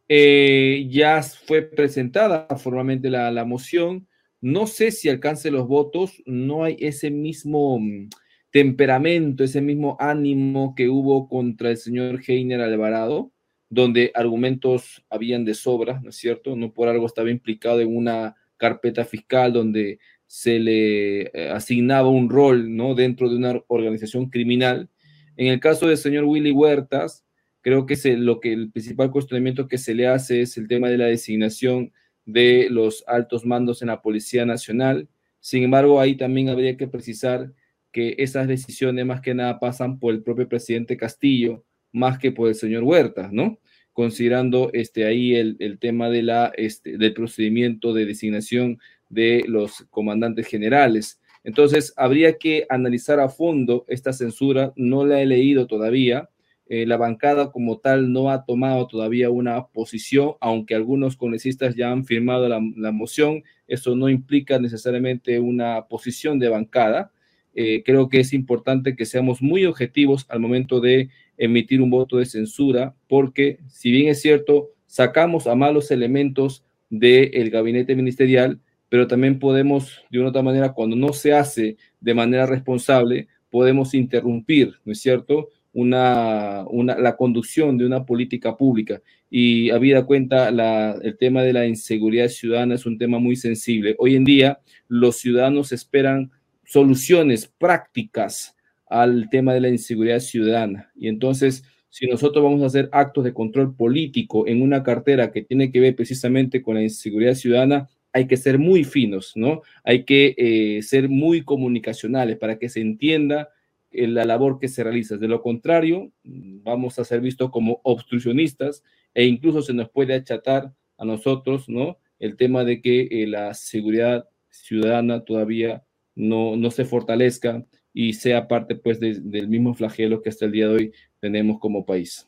Eh, ya fue presentada formalmente la, la, moción. No sé si alcance los votos, no hay ese mismo mm, temperamento, ese mismo ánimo que hubo contra el señor Heiner Alvarado. donde argumentos habían de sobra, ¿no es cierto? No por algo estaba implicado en una carpeta fiscal donde se le eh, asignaba un rol, ¿no? Dentro de una organización criminal. En el caso del señor Willy Huertas, creo que es lo que el principal cuestionamiento que se le hace es el tema de la designación de los altos mandos en la Policía Nacional. Sin embargo, ahí también habría que precisar que esas decisiones más que nada pasan por el propio presidente Castillo, más que por el señor Huerta, ¿no? Considerando este, ahí el, el tema de la, este, del procedimiento de designación de los comandantes generales. Entonces, habría que analizar a fondo esta censura, no la he leído todavía, eh, la bancada como tal no ha tomado todavía una posición, aunque algunos congresistas ya han firmado la, la moción, eso no implica necesariamente una posición de bancada. Eh, creo que es importante que seamos muy objetivos al momento de emitir un voto de censura, porque si bien es cierto, sacamos a malos elementos del gabinete ministerial, pero también podemos, de una otra manera, cuando no se hace de manera responsable, podemos interrumpir, ¿no es cierto?, una, una, la conducción de una política pública. Y habida cuenta, la, el tema de la inseguridad ciudadana es un tema muy sensible. Hoy en día, los ciudadanos esperan soluciones prácticas al tema de la inseguridad ciudadana. Y entonces, si nosotros vamos a hacer actos de control político en una cartera que tiene que ver precisamente con la inseguridad ciudadana, hay que ser muy finos, ¿no? Hay que eh, ser muy comunicacionales para que se entienda eh, la labor que se realiza. De lo contrario, vamos a ser vistos como obstruccionistas e incluso se nos puede achatar a nosotros, ¿no? El tema de que eh, la seguridad ciudadana todavía no, no se fortalezca y sea parte, pues, del mismo flagelo que hasta el día de hoy tenemos como país.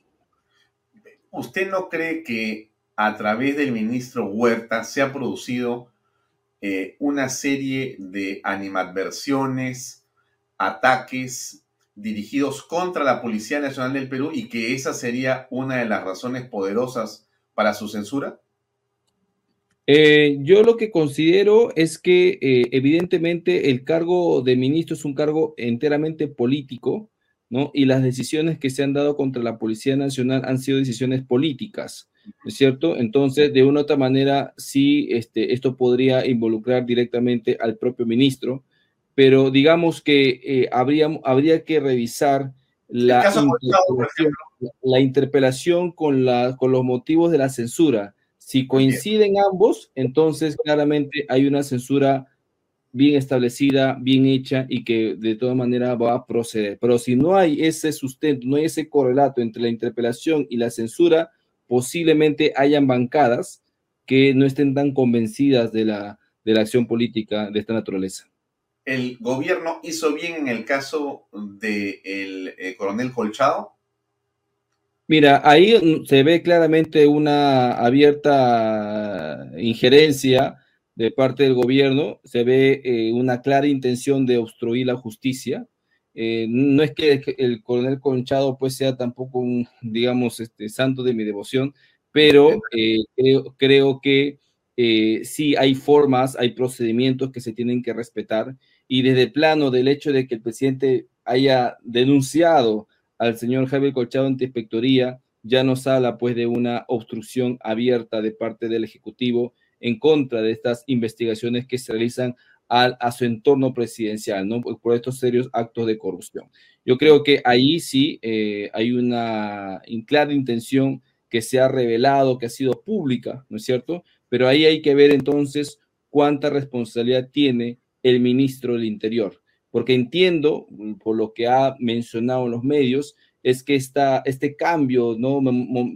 ¿Usted no cree que a través del ministro Huerta se ha producido eh, una serie de animadversiones, ataques dirigidos contra la Policía Nacional del Perú y que esa sería una de las razones poderosas para su censura? Eh, yo lo que considero es que eh, evidentemente el cargo de ministro es un cargo enteramente político, ¿no? Y las decisiones que se han dado contra la Policía Nacional han sido decisiones políticas. ¿es cierto? Entonces, de una u otra manera, sí, este, esto podría involucrar directamente al propio ministro, pero digamos que eh, habría, habría que revisar la interpelación, la interpelación con, la, con los motivos de la censura. Si coinciden ambos, entonces claramente hay una censura bien establecida, bien hecha y que de todas maneras va a proceder. Pero si no hay ese sustento, no hay ese correlato entre la interpelación y la censura, posiblemente hayan bancadas que no estén tan convencidas de la, de la acción política de esta naturaleza. ¿El gobierno hizo bien en el caso del de eh, coronel Colchado? Mira, ahí se ve claramente una abierta injerencia de parte del gobierno, se ve eh, una clara intención de obstruir la justicia, eh, no es que el coronel Conchado pues sea tampoco un, (laughs) digamos, este, santo de mi devoción, pero eh, creo, que eh, sí hay formas, hay procedimientos que se tienen que respetar y desde el plano del hecho de que el presidente haya denunciado al señor Javier Colchado ante inspectoría, ya nos habla pues de una obstrucción abierta de parte del Ejecutivo en contra de estas investigaciones que se realizan a, su entorno presidencial, ¿no? Por estos serios actos de corrupción. Yo creo que ahí sí eh, hay una clara intención que se ha revelado, que ha sido pública, ¿no es cierto? Pero ahí hay que ver entonces cuánta responsabilidad tiene el ministro del Interior, porque entiendo, por lo que ha mencionado en los medios, es que esta, este cambio ¿no?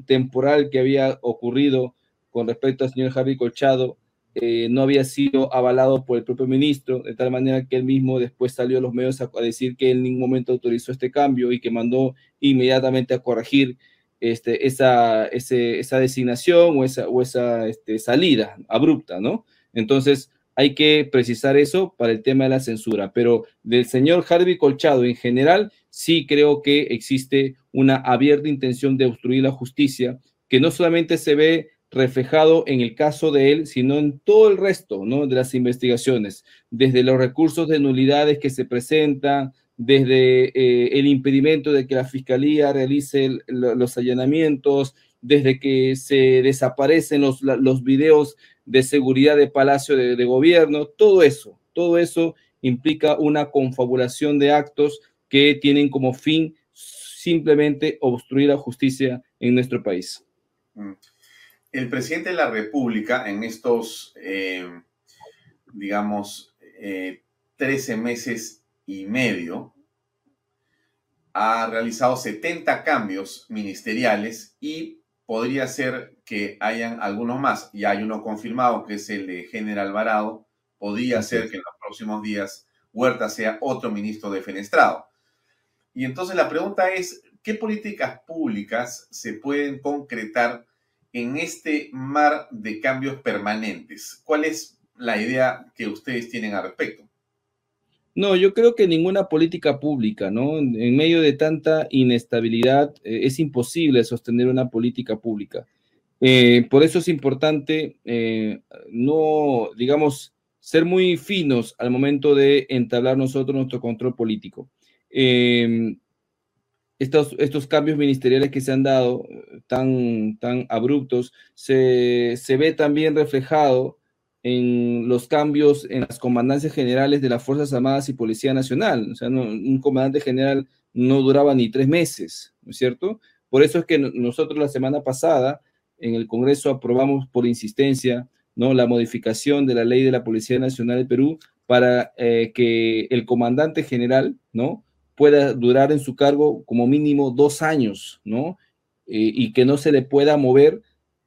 temporal que había ocurrido con respecto al señor Javier Colchado eh, no había sido avalado por el propio ministro, de tal manera que él mismo después salió a los medios a, decir que en ningún momento autorizó este cambio y que mandó inmediatamente a corregir este, esa, esa designación o esa, o esa este, salida abrupta, ¿no? Entonces, hay que precisar eso para el tema de la censura, pero del señor Harvey Colchado en general, sí creo que existe una abierta intención de obstruir la justicia, que no solamente se ve reflejado en el caso de él, sino en todo el resto ¿no? de las investigaciones, desde los recursos de nulidades que se presentan, desde eh, el impedimento de que la fiscalía realice los allanamientos, desde que se desaparecen los, los videos de seguridad de Palacio de, Gobierno, todo eso, todo eso implica una confabulación de actos que tienen como fin simplemente obstruir la justicia en nuestro país. Mm. El presidente de la República en estos, eh, digamos, eh, 13 meses y medio, ha realizado 70 cambios ministeriales y podría ser que hayan algunos más. Y hay uno confirmado que es el de General Alvarado. Podría ser que en los próximos días Huerta sea otro ministro defenestrado. Y entonces la pregunta es, ¿qué políticas públicas se pueden concretar en este mar de cambios permanentes? ¿Cuál es la idea que ustedes tienen al respecto? No, yo creo que ninguna política pública, ¿no? En, medio de tanta inestabilidad eh, es imposible sostener una política pública. Eh, por eso es importante eh, no, digamos, ser muy finos al momento de entablar nosotros nuestro control político. Em, estos, estos cambios ministeriales que se han dado tan, tan abruptos se, se ve también reflejado en los cambios en las comandancias generales de las Fuerzas Armadas y Policía Nacional. O sea, un comandante general no duraba ni tres meses, ¿no es cierto? Por eso es que nosotros la semana pasada en el Congreso aprobamos por insistencia ¿no? la modificación de la ley de la Policía Nacional de Perú para eh, que el comandante general ¿no? pueda durar en su cargo como mínimo dos años, ¿no? Eh, y que no se le pueda mover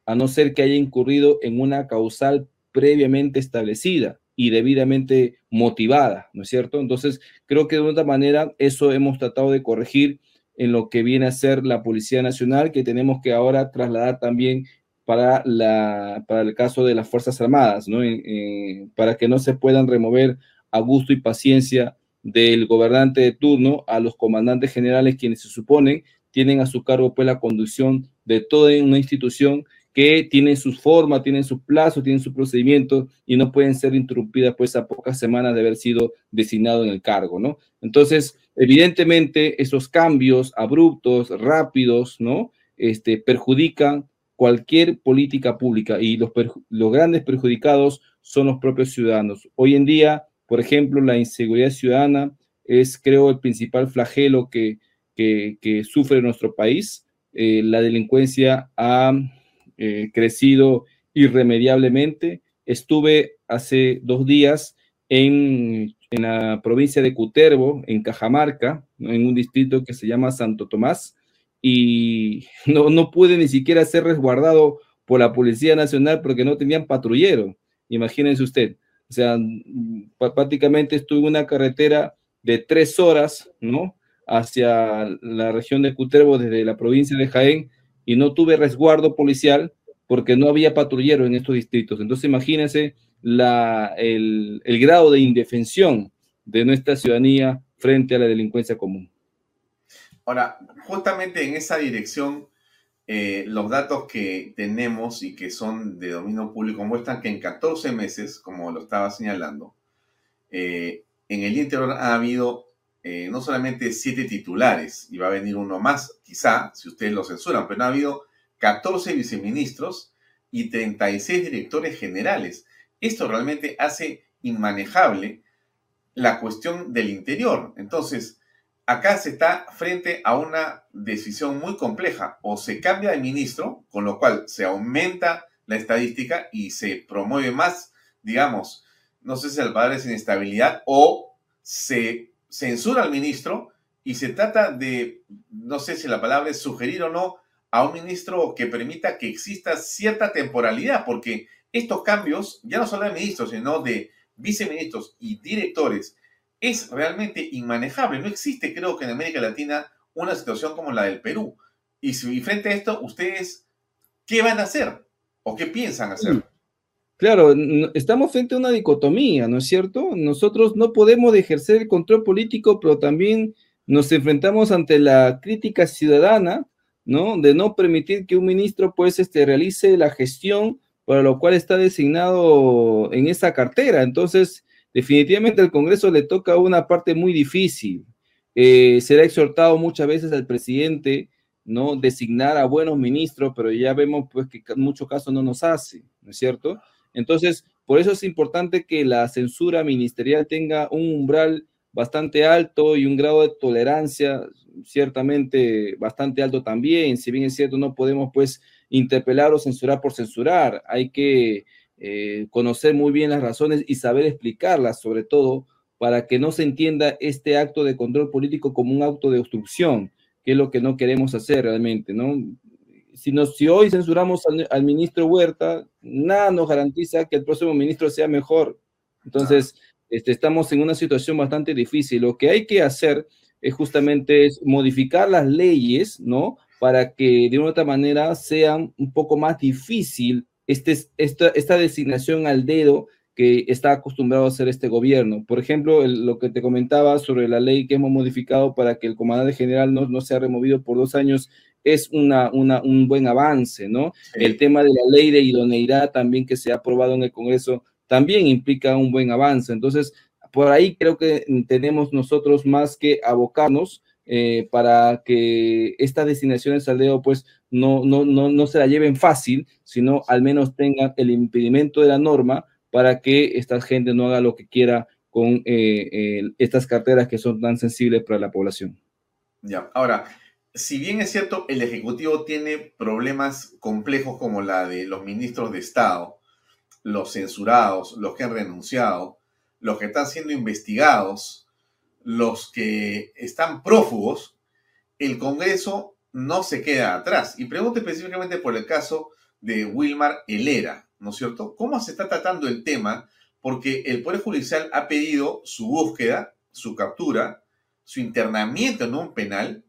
a no ser que haya incurrido en una causal previamente establecida y debidamente motivada, ¿no es cierto? Entonces, creo que de otra manera eso hemos tratado de corregir en lo que viene a ser la Policía Nacional, que tenemos que ahora trasladar también para, la, para el caso de las Fuerzas Armadas, ¿no? para que no se puedan remover a gusto y paciencia del gobernante de turno a los comandantes generales, quienes se suponen tienen a su cargo pues la conducción de toda una institución que tienen sus formas, tienen sus plazos, tienen sus procedimientos y no pueden ser interrumpidas pues a pocas semanas de haber sido designado en el cargo, ¿no? Entonces, evidentemente, esos cambios abruptos, rápidos, ¿no? Este, perjudican cualquier política pública y los, los grandes perjudicados son los propios ciudadanos. Hoy en día, por ejemplo, la inseguridad ciudadana es, creo, el principal flagelo que, que, sufre nuestro país. Eh, la delincuencia ha eh, crecido irremediablemente. Estuve hace dos días en, la provincia de Cutervo, en Cajamarca, en un distrito que se llama Santo Tomás, y (laughs) no, no pude ni siquiera ser resguardado por la Policía Nacional porque no tenían patrullero. Imagínense usted. O sea, prácticamente estuve en una carretera de tres horas, ¿no? Hacia la región de Cutervo desde la provincia de Jaén y no tuve resguardo policial porque no había patrullero en estos distritos. Entonces imagínense la, el, grado de indefensión de nuestra ciudadanía frente a la delincuencia común. Ahora, justamente en esa dirección, eh, los datos que tenemos y que son de dominio público muestran que en 14 meses, como lo estaba señalando, eh, en el interior ha habido eh, no solamente siete titulares, y va a venir uno más, quizá, si ustedes lo censuran, pero ha habido 14 viceministros y 36 directores generales. Esto realmente hace inmanejable la cuestión del interior. Entonces, acá se está frente a una decisión muy compleja. O se cambia de ministro, con lo cual se aumenta la estadística y se promueve más, digamos, no sé si el padre es inestabilidad, o se censura al ministro y se trata de, no sé si la palabra es sugerir o no, a un ministro que permita que exista cierta temporalidad, porque estos cambios, ya no solo de ministros, sino de viceministros y directores, es realmente inmanejable. No existe, creo que en América Latina, una situación como la del Perú. Y, si, frente a esto, ustedes, ¿qué van a hacer? ¿O qué piensan hacer? Claro, estamos frente a una dicotomía, ¿no es cierto? Nosotros no podemos ejercer el control político, pero también nos enfrentamos ante la crítica ciudadana, ¿no? De no permitir que un ministro, pues, este, realice la gestión para lo cual está designado en esa cartera. Entonces, definitivamente al Congreso le toca una parte muy difícil. Eh, será exhortado muchas veces al presidente ¿no? Designar a buenos ministros, pero ya vemos pues que en muchos casos no nos hace, ¿no es cierto? Entonces, por eso es importante que la censura ministerial tenga un umbral bastante alto y un grado de tolerancia ciertamente bastante alto también. Si bien es cierto, no podemos pues interpelar o censurar por censurar. Hay que eh, conocer muy bien las razones y saber explicarlas, sobre todo para que no se entienda este acto de control político como un acto de obstrucción, que es lo que no queremos hacer realmente, ¿no? Si, nos, si hoy censuramos al, ministro Huerta, nada nos garantiza que el próximo ministro sea mejor. Entonces, este, estamos en una situación bastante difícil. Lo que hay que hacer es justamente es modificar las leyes, ¿no? Para que de una otra manera sea un poco más difícil este, esta, esta designación al dedo que está acostumbrado a hacer este gobierno. Por ejemplo, lo que te comentaba sobre la ley que hemos modificado para que el comandante general no, no sea removido por dos años es una, una, un buen avance, ¿no? El tema de la ley de idoneidad también que se ha aprobado en el Congreso también implica un buen avance. Entonces, por ahí creo que tenemos nosotros más que abocarnos eh, para que estas designaciones al dedo pues no, no, no, no se la lleven fácil, sino al menos tengan el impedimento de la norma para que esta gente no haga lo que quiera con eh, eh, estas carteras que son tan sensibles para la población. Ya, ahora, si bien es cierto, el Ejecutivo tiene problemas complejos como la de los ministros de Estado, los censurados, los que han renunciado, los que están siendo investigados, los que están prófugos, el Congreso no se queda atrás. Y pregunto específicamente por el caso de Wilmar Helera. ¿no es cierto? ¿Cómo se está tratando el tema? Porque el Poder Judicial ha pedido su búsqueda, su captura, su internamiento en un penal,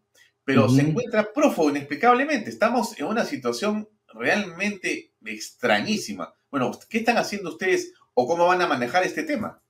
pero se encuentra prófugo inexplicablemente. Estamos en una situación realmente extrañísima. Bueno, ¿qué están haciendo ustedes o cómo van a manejar este tema?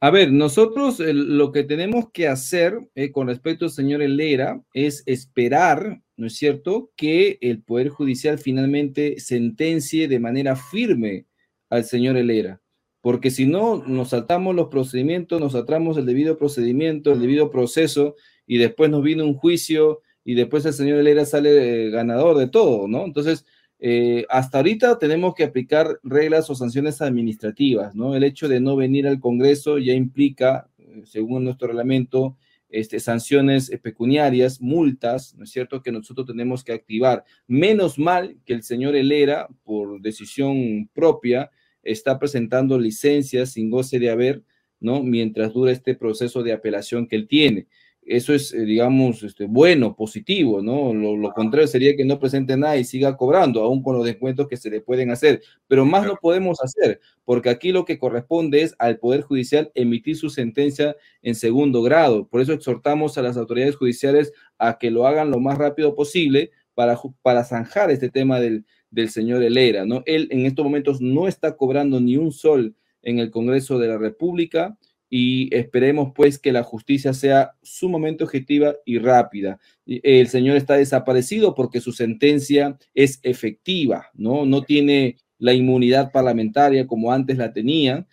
A ver, nosotros lo que tenemos que hacer eh, con respecto al señor Helera es esperar, ¿no es cierto?, que el Poder Judicial finalmente sentencie de manera firme al señor Helera. Porque si no, nos saltamos los procedimientos, nos saltamos el debido procedimiento, el debido proceso, y después nos viene un juicio, y después el señor Helera sale ganador de todo, ¿no? Entonces, eh, hasta ahorita tenemos que aplicar reglas o sanciones administrativas, ¿no? El hecho de no venir al Congreso ya implica, eh, según nuestro reglamento, este, sanciones pecuniarias, multas, ¿no es cierto?, que nosotros tenemos que activar. Menos mal que el señor Helera, por decisión propia, está presentando licencias sin goce de haber, ¿no? Mientras dura este proceso de apelación que él tiene eso es, eh, digamos, este, bueno, positivo, ¿no? Lo, contrario sería que no presente nada y siga cobrando, aún con los descuentos que se le pueden hacer. Pero más no podemos hacer, porque aquí lo que corresponde es al Poder Judicial emitir su sentencia en segundo grado. Por eso exhortamos a las autoridades judiciales a que lo hagan lo más rápido posible para, para zanjar este tema del, del señor Helera, ¿no? Él en estos momentos no está cobrando ni un sol en el Congreso de la República y esperemos pues que la justicia sea sumamente objetiva y rápida. El señor está desaparecido porque su sentencia es efectiva, ¿no? No tiene la inmunidad parlamentaria como antes la tenía.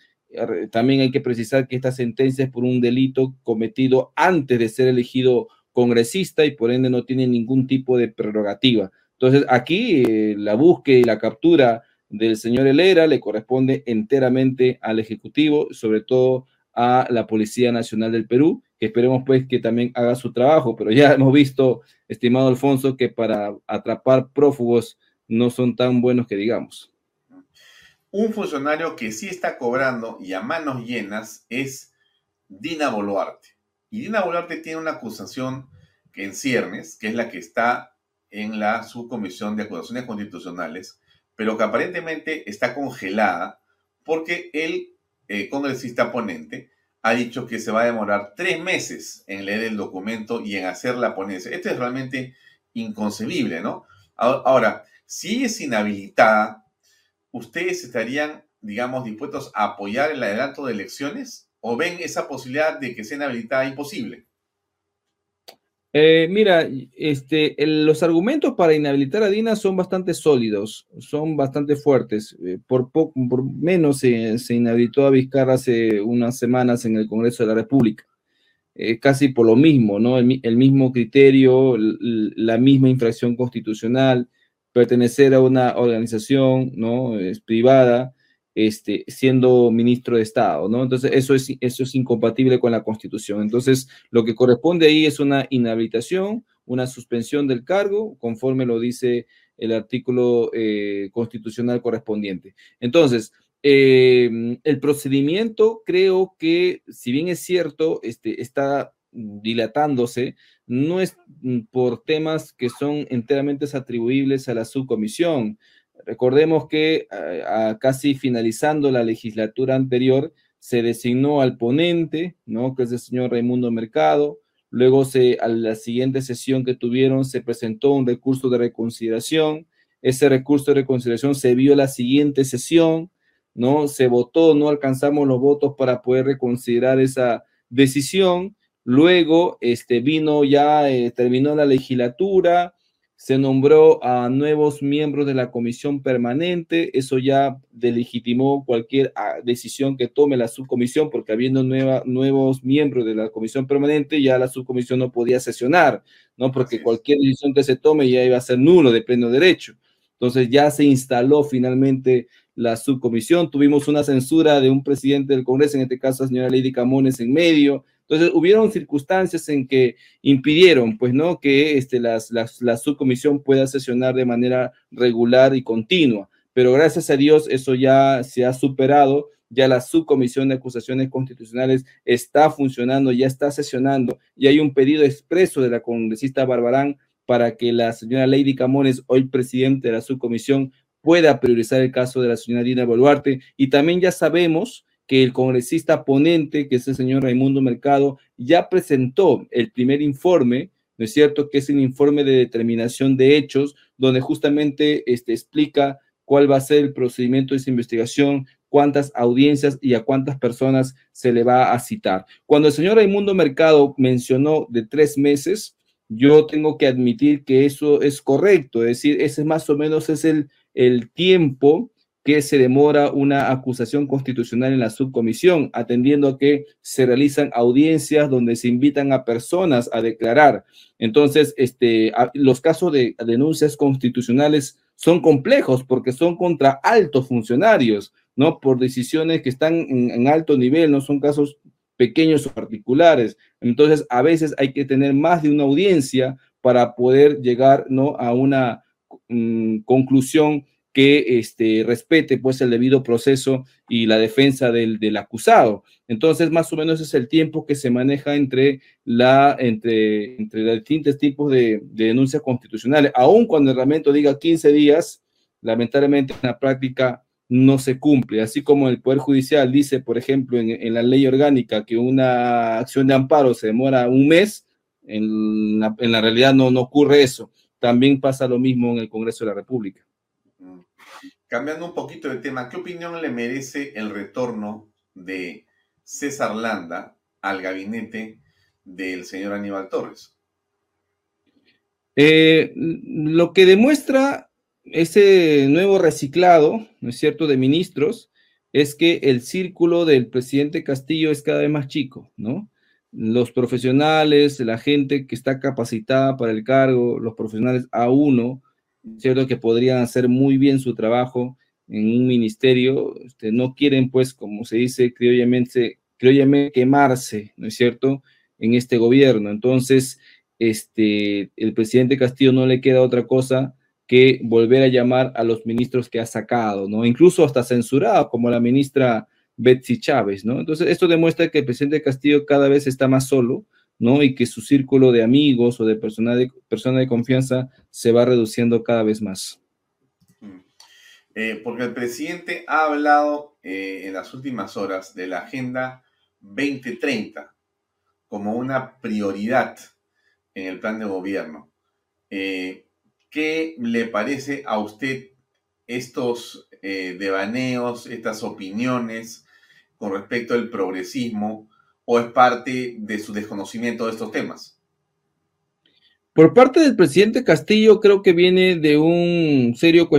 También hay que precisar que esta sentencia es por un delito cometido antes de ser elegido congresista y por ende no tiene ningún tipo de prerrogativa. Entonces aquí eh, la búsqueda y la captura del señor Helera le corresponde enteramente al Ejecutivo, sobre todo a la Policía Nacional del Perú, que esperemos pues que también haga su trabajo, pero ya (laughs) hemos visto, estimado Alfonso, que para atrapar prófugos no son tan buenos que digamos. Un funcionario que sí está cobrando y a manos llenas es Dina Boluarte. Y Dina Boluarte tiene una acusación que en ciernes, que es la que está en la subcomisión de acusaciones constitucionales, pero que aparentemente está congelada porque él eh, congresista ponente, ha dicho que se va a demorar tres meses en leer el documento y en hacer la ponencia. Esto es realmente inconcebible, ¿no? Ahora, si es inhabilitada, ¿ustedes estarían, digamos, dispuestos a apoyar el adelanto de elecciones o ven esa posibilidad de que sea inhabilitada imposible? Eh, mira, este, los argumentos para inhabilitar a Dina son bastante sólidos, son bastante fuertes. Eh, por, por menos se, inhabilitó a Vizcarra hace unas semanas en el Congreso de la República. eh, casi por lo mismo, ¿no? El, mismo criterio, la misma infracción constitucional, pertenecer a una organización, ¿no? Es privada, este, siendo ministro de Estado, ¿no? Entonces, eso es, eso es incompatible con la Constitución. Entonces, lo que corresponde ahí es una inhabilitación, una suspensión del cargo, conforme lo dice el artículo eh, constitucional correspondiente. Entonces, em, el procedimiento creo que, si bien es cierto, este, está dilatándose, no es por temas que son enteramente atribuibles a la subcomisión. Recordemos que casi finalizando la legislatura anterior, se designó al ponente, ¿no? que es el señor Raimundo Mercado, Luego, se, a la siguiente sesión que tuvieron, se presentó un recurso de reconsideración. Ese recurso de reconsideración se vio la siguiente sesión, ¿no? Se votó, no alcanzamos los votos para poder reconsiderar esa decisión. Luego, este, vino ya, eh, terminó la legislatura, se nombró a nuevos miembros de la comisión permanente, eso ya delegitimó cualquier ah, decisión que tome la subcomisión, porque habiendo nuevos miembros de la comisión permanente, ya la subcomisión no podía sesionar, ¿no? Porque cualquier decisión que se tome ya iba a ser nulo de pleno derecho. Entonces ya se instaló finalmente la subcomisión, tuvimos una censura de un presidente del Congreso, en este caso la señora Lady Camones en medio, entonces, hubieron circunstancias en que impidieron, pues, ¿no? Que este, las, la subcomisión pueda sesionar de manera regular y continua. Pero gracias a Dios eso ya se ha superado, ya la subcomisión de acusaciones constitucionales está funcionando, ya está sesionando, y hay un pedido expreso de la congresista Barbarán para que la señora Lady Camones, hoy presidente de la subcomisión, pueda priorizar el caso de la señora Dina Boluarte. Y también ya sabemos que el congresista ponente, que es el señor Raimundo Mercado, ya presentó el primer informe, ¿no es cierto? Que es el informe de determinación de hechos, donde justamente este, explica cuál va a ser el procedimiento de esa investigación, cuántas audiencias y a cuántas personas se le va a citar. Cuando el señor Raimundo Mercado mencionó de tres meses, yo tengo que admitir que eso es correcto, es decir, ese más o menos es el, el tiempo que se demora una acusación constitucional en la subcomisión, atendiendo a que se realizan audiencias donde se invitan a personas a declarar. Entonces, este, los casos de denuncias constitucionales son complejos porque son contra altos funcionarios, ¿no? Por decisiones que están en, alto nivel, no son casos pequeños o particulares. Entonces, a veces hay que tener más de una audiencia para poder llegar, ¿no? A una mm, conclusión que este, respete pues el debido proceso y la defensa del, acusado. Entonces, más o menos es el tiempo que se maneja entre, la, entre, entre los distintos tipos de, denuncias constitucionales. Aun cuando el reglamento diga 15 días, lamentablemente en la práctica no se cumple. Así como el Poder Judicial dice, por ejemplo, en, la ley orgánica que una acción de amparo se demora un mes, en la, en la realidad no, no ocurre eso. También pasa lo mismo en el Congreso de la República. Cambiando un poquito de tema, ¿qué opinión le merece el retorno de César Landa al gabinete del señor Aníbal Torres? Eh, lo que demuestra ese nuevo reciclado, ¿no es cierto?, de ministros, es que el círculo del presidente Castillo es cada vez más chico, ¿no? Los profesionales, la gente que está capacitada para el cargo, los profesionales A1, ¿cierto? Que podrían hacer muy bien su trabajo en un ministerio, este, no quieren, pues, como se dice criollamente, quemarse, ¿no es cierto?, en este gobierno. Entonces, este, el presidente Castillo no le queda otra cosa que volver a llamar a los ministros que ha sacado, ¿no? Incluso hasta censurado, como la ministra Betsy Chávez, ¿no? Entonces, esto demuestra que el presidente Castillo cada vez está más solo, ¿no? Y que su círculo de amigos o de persona de, persona de confianza se va reduciendo cada vez más. Eh, porque el presidente ha hablado eh, en las últimas horas de la Agenda 2030 como una prioridad en el plan de gobierno. Eh, ¿Qué le parece a usted estos devaneos, estas opiniones con respecto al progresismo? O es parte de su desconocimiento de estos temas? Por parte del presidente Castillo creo que viene de un serio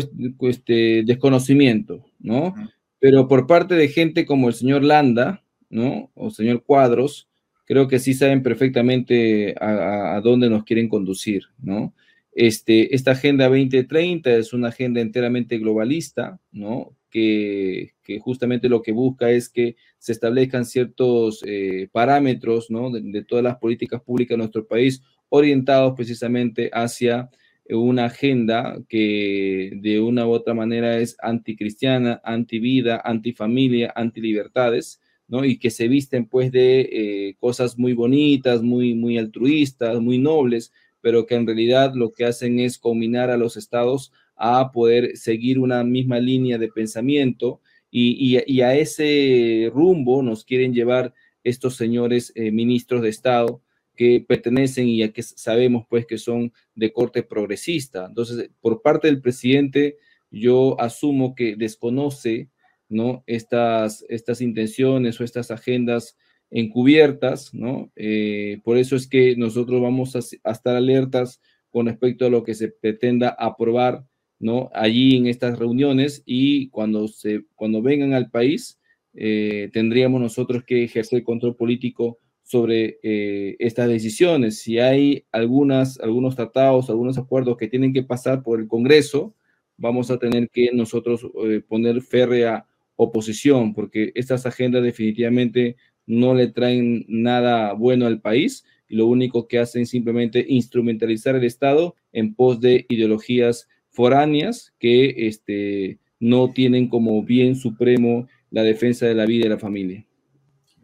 este, desconocimiento, ¿no? Pero por parte de gente como el señor Landa, ¿no? O señor Cuadros, creo que sí saben perfectamente a, dónde nos quieren conducir, ¿no? Este, esta Agenda 2030 es una agenda enteramente globalista, ¿no? Que, justamente lo que busca es que se establezcan ciertos eh, parámetros, ¿no? De, todas las políticas públicas de nuestro país orientados precisamente hacia una agenda que de una u otra manera es anticristiana, antivida, antifamilia, antilibertades, ¿no? Y que se visten pues de eh, cosas muy bonitas, muy, muy altruistas, muy nobles, pero que en realidad lo que hacen es combinar a los estados a poder seguir una misma línea de pensamiento y, a ese rumbo nos quieren llevar estos señores eh, ministros de Estado que pertenecen y a que sabemos pues que son de corte progresista. Entonces, por parte del presidente, yo asumo que desconoce ¿no? Estas, estas intenciones o estas agendas encubiertas, ¿no? Eh, por eso es que nosotros vamos a, estar alertas con respecto a lo que se pretenda aprobar, ¿no? Allí en estas reuniones y cuando, se, cuando vengan al país, eh, tendríamos nosotros que ejercer control político sobre eh, estas decisiones. Si hay algunas, algunos tratados, algunos acuerdos que tienen que pasar por el Congreso, vamos a tener que nosotros poner férrea oposición, porque estas agendas definitivamente no le traen nada bueno al país y lo único que hacen simplemente instrumentalizar el Estado en pos de ideologías foráneas que este, no tienen como bien supremo la defensa de la vida y la familia.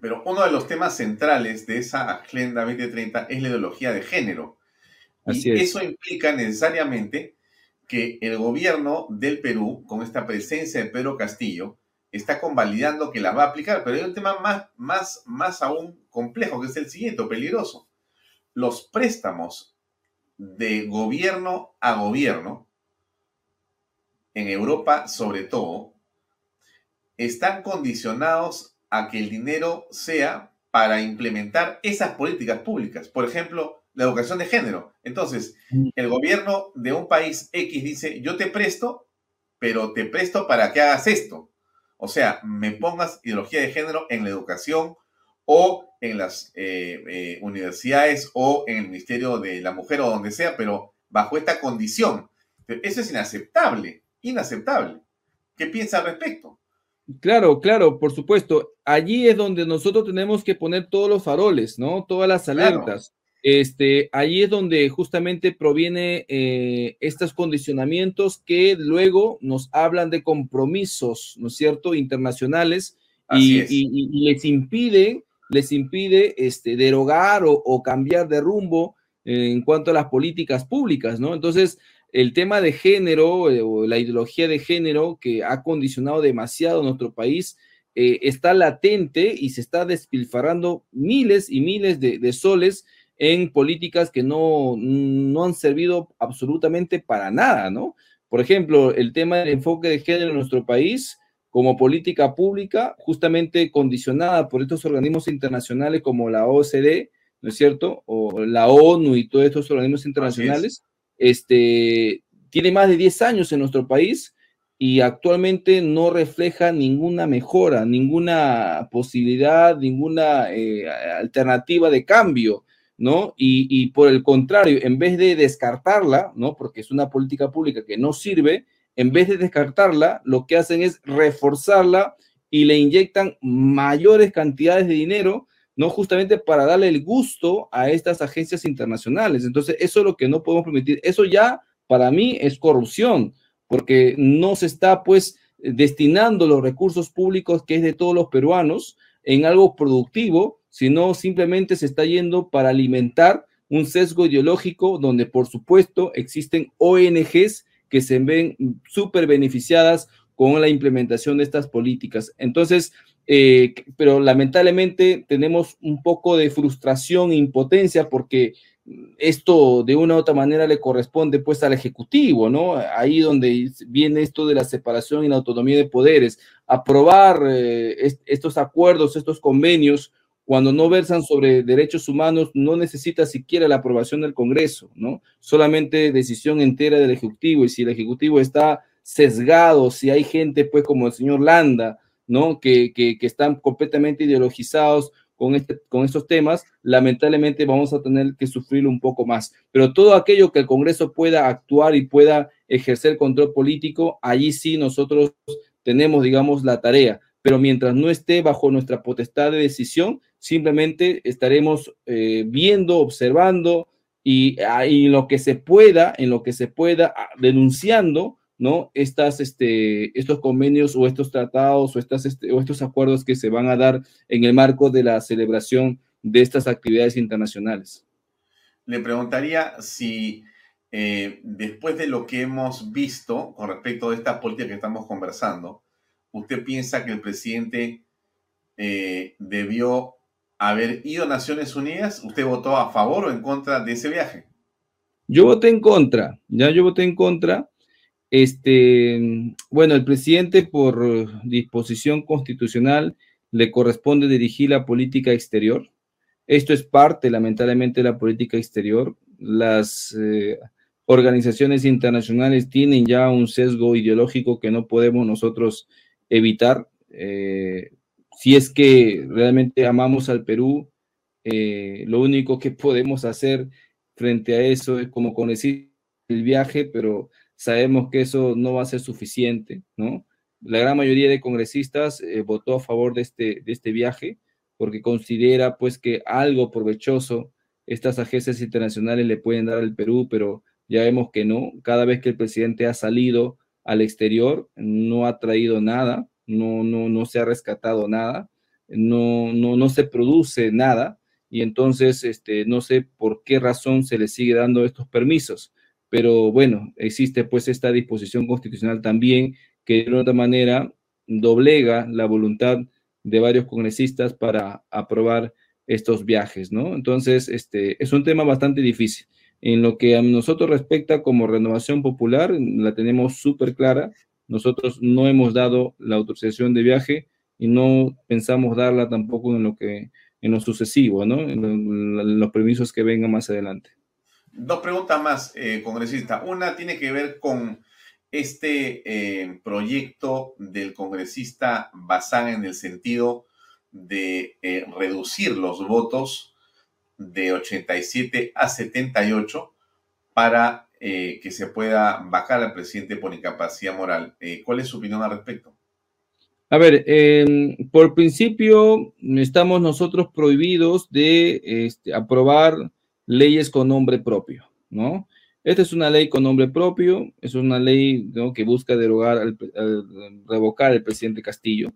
Pero uno de los temas centrales de esa Agenda 2030 es la ideología de género. y eso implica necesariamente que el gobierno del Perú, con esta presencia de Pedro Castillo, está convalidando que la va a aplicar, pero hay un tema más, más, más aún complejo, que es el siguiente, peligroso. Los préstamos de gobierno a gobierno, en Europa sobre todo, están condicionados a que el dinero sea para implementar esas políticas públicas. Por ejemplo, la educación de género. Entonces, mm. el gobierno de un país X dice, yo te presto, pero te presto para que hagas esto. O sea, me pongas ideología de género en la educación o en las eh, eh, universidades o en el Ministerio de la Mujer o donde sea, pero bajo esta condición. Eso es inaceptable, inaceptable. ¿Qué piensa al respecto? Claro, claro, por supuesto. Allí es donde nosotros tenemos que poner todos los faroles, ¿no? Todas las alertas. Este, ahí es donde justamente proviene eh, estos condicionamientos que luego nos hablan de compromisos, ¿no es cierto?, internacionales y, les impide, les impide este, derogar o, cambiar de rumbo en cuanto a las políticas públicas, ¿no? Entonces, el tema de género eh, o la ideología de género que ha condicionado demasiado nuestro país eh, está latente y se está despilfarrando miles y miles de soles en políticas que no, no han servido absolutamente para nada, ¿no? Por ejemplo, el tema del enfoque de género en nuestro país como política pública, justamente condicionada por estos organismos internacionales como la OCDE, ¿no es cierto? O la ONU y todos estos organismos internacionales, este, tiene más de 10 años en nuestro país y actualmente no refleja ninguna mejora, ninguna posibilidad, ninguna eh, alternativa de cambio. ¿no? Y, por el contrario, en vez de descartarla, ¿no? Porque es una política pública que no sirve, en vez de descartarla, lo que hacen es reforzarla y le inyectan mayores cantidades de dinero, ¿no? Justamente para darle el gusto a estas agencias internacionales. Entonces, eso es lo que no podemos permitir. Eso ya, para mí, es corrupción, porque no se está, pues, destinando los recursos públicos que es de todos los peruanos en algo productivo, sino simplemente se está yendo para alimentar un sesgo ideológico donde por supuesto existen ONGs que se ven súper beneficiadas con la implementación de estas políticas. Entonces, eh, pero lamentablemente tenemos un poco de frustración e impotencia porque esto de una u otra manera le corresponde pues al Ejecutivo, ¿no? Ahí donde viene esto de la separación y la autonomía de poderes, aprobar eh, estos acuerdos, estos convenios cuando no versan sobre derechos humanos, no necesita siquiera la aprobación del Congreso, ¿no? Solamente decisión entera del Ejecutivo. Y si el Ejecutivo está sesgado, si hay gente, pues, como el señor Landa, ¿no? Que, que, están completamente ideologizados con, este, con estos temas, lamentablemente vamos a tener que sufrir un poco más. Pero todo aquello que el Congreso pueda actuar y pueda ejercer control político, allí sí nosotros tenemos, digamos, la tarea. Pero mientras no esté bajo nuestra potestad de decisión, simplemente estaremos eh, viendo, observando y, ah, y, en lo que se pueda, en lo que se pueda, ah, denunciando ¿no? Estas, este, estos convenios o estos tratados o, estas, este, o estos acuerdos que se van a dar en el marco de la celebración de estas actividades internacionales. Le preguntaría si eh, después de lo que hemos visto con respecto a esta política que estamos conversando, ¿usted piensa que el presidente eh, debió haber ido a Naciones Unidas? ¿Usted votó a favor o en contra de ese viaje? Yo voté en contra, ya yo voté en contra este, bueno, el presidente por disposición constitucional le corresponde dirigir la política exterior. Esto es parte, lamentablemente, de la política exterior. Las eh, organizaciones internacionales tienen ya un sesgo ideológico que no podemos nosotros evitar. Eh, si es que realmente amamos al Perú, eh, lo único que podemos hacer frente a eso es como conocer el viaje, pero sabemos que eso no va a ser suficiente, ¿no? La gran mayoría de congresistas eh, votó a favor de este, de este viaje porque considera pues que algo provechoso estas agencias internacionales le pueden dar al Perú, pero ya vemos que no. Cada vez que el presidente ha salido al exterior, no ha traído nada, no, no, no se ha rescatado nada, no, no, no se produce nada, y entonces este, no sé por qué razón se le sigue dando estos permisos pero bueno, existe pues esta disposición constitucional también que de otra manera doblega la voluntad de varios congresistas para aprobar estos viajes, ¿no? Entonces, este es un tema bastante difícil. En lo que a nosotros respecta como renovación popular, la tenemos súper clara. Nosotros no hemos dado la autorización de viaje y no pensamos darla tampoco en lo que en lo sucesivo, ¿no? en los permisos que vengan más adelante. Dos preguntas más, eh, congresista. Una tiene que ver con este eh, proyecto del congresista Bazán en el sentido de eh, reducir los votos de 87 a 78 para que se pueda bajar al presidente por incapacidad moral. ¿Cuál es su opinión al respecto? A ver, em, por principio estamos nosotros prohibidos de este, aprobar leyes con nombre propio, ¿no? Esta es una ley con nombre propio, es una ley que busca derogar, al, revocar al presidente Castillo.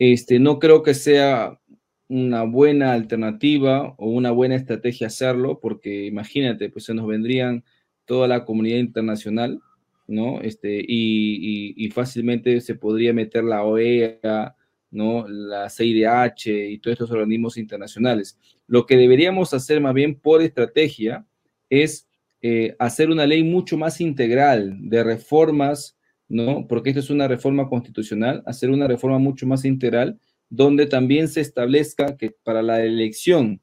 Este, no creo que sea una buena alternativa o una buena estrategia hacerlo, porque imagínate, pues se nos vendrían toda la comunidad internacional, ¿no? Este, y, y fácilmente se podría meter la OEA, ¿no? La CIDH y todos estos organismos internacionales. Lo que deberíamos hacer más bien por estrategia es eh, hacer una ley mucho más integral de reformas, ¿no? Porque esto es una reforma constitucional, hacer una reforma mucho más integral donde también se establezca que para la elección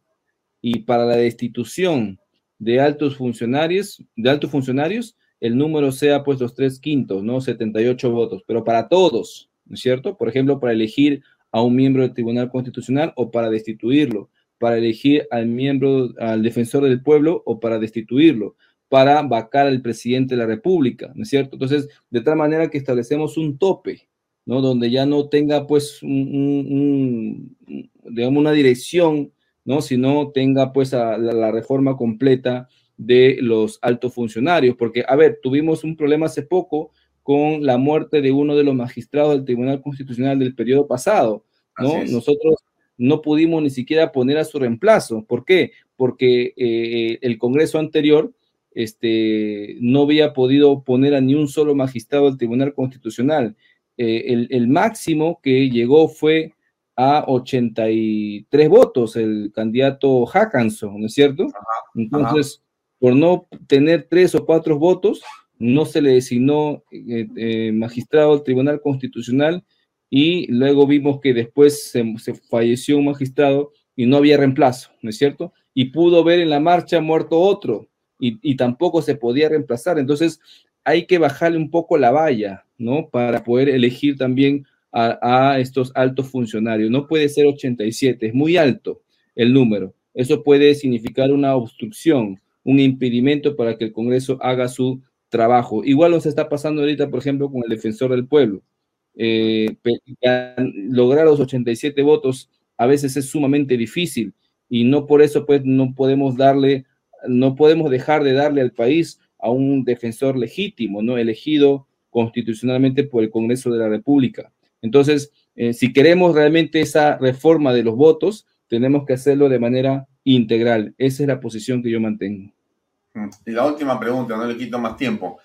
y para la destitución de altos funcionarios, de altos funcionarios, el número sea pues los tres quintos, ¿no? 78 votos, pero para todos, ¿no es cierto? Por ejemplo, para elegir a un miembro del Tribunal Constitucional o para destituirlo, para elegir al miembro, al defensor del pueblo o para destituirlo, para vacar al presidente de la República, ¿no es cierto? Entonces, de tal manera que establecemos un tope, ¿no? Donde ya no tenga, pues, un, digamos, una dirección, ¿no? Sino tenga, pues, la reforma completa de los altos funcionarios, porque, a ver, tuvimos un problema hace poco con la muerte de uno de los magistrados del Tribunal Constitucional del periodo pasado, ¿no? Nosotros no pudimos ni siquiera poner a su reemplazo. ¿Por qué? Porque eh, el Congreso anterior este, no había podido poner a ni un solo magistrado del Tribunal Constitucional. Eh, el, máximo que llegó fue a 83 votos, el candidato Hackanson, ¿no es cierto? Entonces, por no tener tres o cuatro votos, no se le designó eh, eh, magistrado al Tribunal Constitucional y luego vimos que después se, falleció un magistrado y no había reemplazo, ¿no es cierto? Y pudo ver en la marcha muerto otro y, tampoco se podía reemplazar. Entonces hay que bajarle un poco la valla, ¿no? Para poder elegir también a, a estos altos funcionarios. No puede ser 87, es muy alto el número. Eso puede significar una obstrucción, un impedimento para que el Congreso haga su trabajo. Igual nos está pasando ahorita, por ejemplo, con el defensor del pueblo. Eh, lograr los 87 votos a veces es sumamente difícil y no por eso pues no podemos darle, no podemos dejar de darle al país a un defensor legítimo, ¿no? Elegido constitucionalmente por el Congreso de la República. Entonces, eh, si queremos realmente esa reforma de los votos, tenemos que hacerlo de manera integral. Esa es la posición que yo mantengo. Mm. Y la última pregunta, no le quito más tiempo.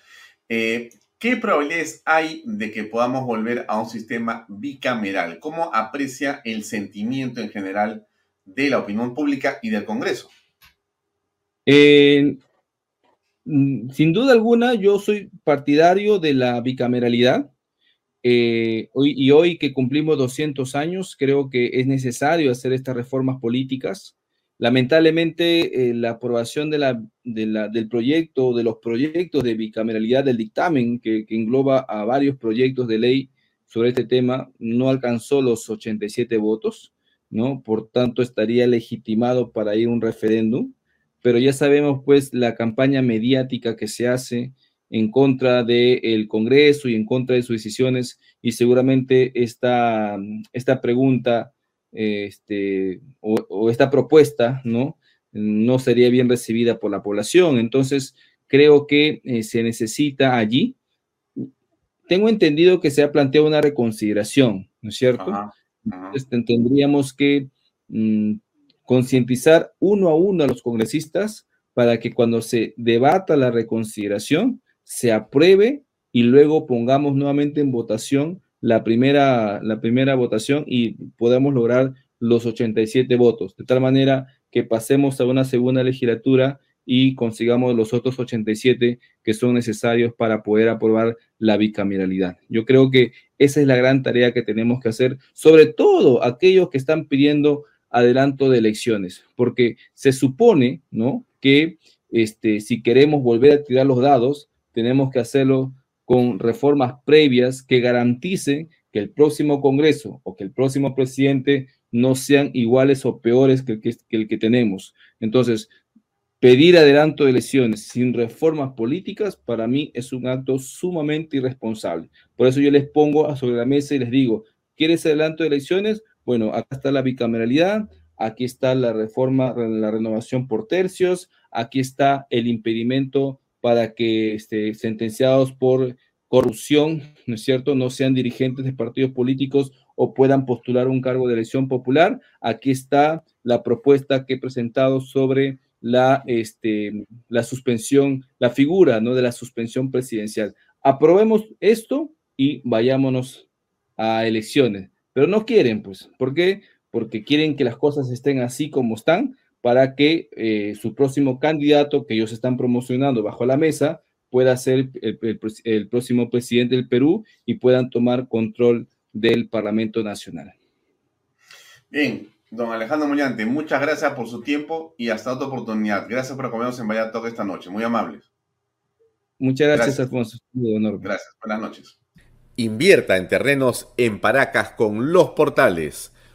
Eh, ¿Qué probabilidades hay de que podamos volver a un sistema bicameral? ¿Cómo aprecia el sentimiento en general de la opinión pública y del Congreso? Eh, mm, sin duda alguna, yo soy partidario de la bicameralidad. Eh, y hoy que cumplimos 200 años, creo que es necesario hacer estas reformas políticas. Lamentablemente, eh, la aprobación de del proyecto, de los proyectos de bicameralidad del dictamen, que, engloba a varios proyectos de ley sobre este tema, no alcanzó los 87 votos, ¿no? Por tanto, estaría legitimado para ir a un referéndum, pero ya sabemos, pues, la campaña mediática que se hace en contra del Congreso y en contra de sus decisiones, y seguramente esta, esta pregunta este, o, esta propuesta, ¿no? No sería bien recibida por la población. Entonces, creo que eh, se necesita allí. Tengo entendido que se ha planteado una reconsideración, ¿no es cierto? Entonces, tendríamos que mm, concientizar uno a uno a los congresistas para que cuando se debata la reconsideración, se apruebe y luego pongamos nuevamente en votación la primera, la primera votación y podamos lograr los 87 votos, de tal manera que pasemos a una segunda legislatura y consigamos los otros 87 que son necesarios para poder aprobar la bicameralidad. Yo creo que esa es la gran tarea que tenemos que hacer, sobre todo aquellos que están pidiendo adelanto de elecciones, porque se supone, ¿no? Que este, si queremos volver a tirar los dados, tenemos que hacerlo con reformas previas que garanticen que el próximo Congreso o que el próximo presidente no sean iguales o peores que el que, tenemos. Entonces, pedir adelanto de elecciones sin reformas políticas para mí es un acto sumamente irresponsable. Por eso yo les pongo sobre la mesa y les digo, ¿quieres adelanto de elecciones? Bueno, acá está la bicameralidad, aquí está la reforma, la renovación por tercios, aquí está el impedimento para que este, sentenciados por corrupción, ¿no es cierto?, no sean dirigentes de partidos políticos o puedan postular un cargo de elección popular. Aquí está la propuesta que he presentado sobre la, este, la suspensión, la figura ¿no? de la suspensión presidencial. Aprobemos esto y vayámonos a elecciones. Pero no quieren, pues. ¿Por qué? Porque quieren que las cosas estén así como están para que eh, su próximo candidato que ellos están promocionando bajo la mesa pueda ser el, próximo presidente del Perú y puedan tomar control del Parlamento Nacional. Bien, don Alejandro Mollante, muchas gracias por su tiempo y hasta otra oportunidad. Gracias por acompañarnos en Vaya esta noche, muy amables. Muchas gracias, gracias. Alfonso. Gracias, buenas noches. Invierta en terrenos en Paracas con los portales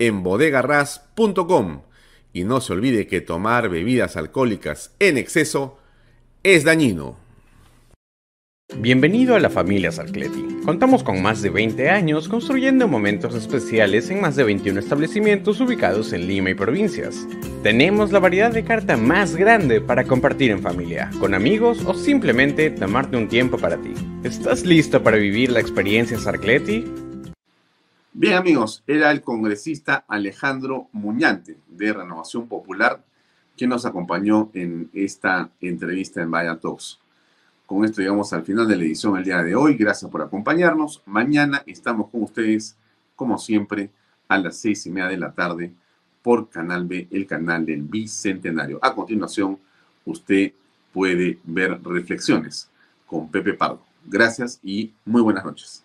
en bodegarras.com. Y no se olvide que tomar bebidas alcohólicas en exceso es dañino. Bienvenido a la familia Sarcleti. Contamos con más de 20 años construyendo momentos especiales en más de 21 establecimientos ubicados en Lima y provincias. Tenemos la variedad de carta más grande para compartir en familia, con amigos o simplemente tomarte un tiempo para ti. ¿Estás listo para vivir la experiencia Sarcleti? Bien amigos, era el congresista Alejandro Muñante de Renovación Popular quien nos acompañó en esta entrevista en Vaya Talks. Con esto llegamos al final de la edición el día de hoy. Gracias por acompañarnos. Mañana estamos con ustedes, como siempre, a las seis y media de la tarde por Canal B, el canal del Bicentenario. A continuación, usted puede ver reflexiones con Pepe Pardo. Gracias y muy buenas noches.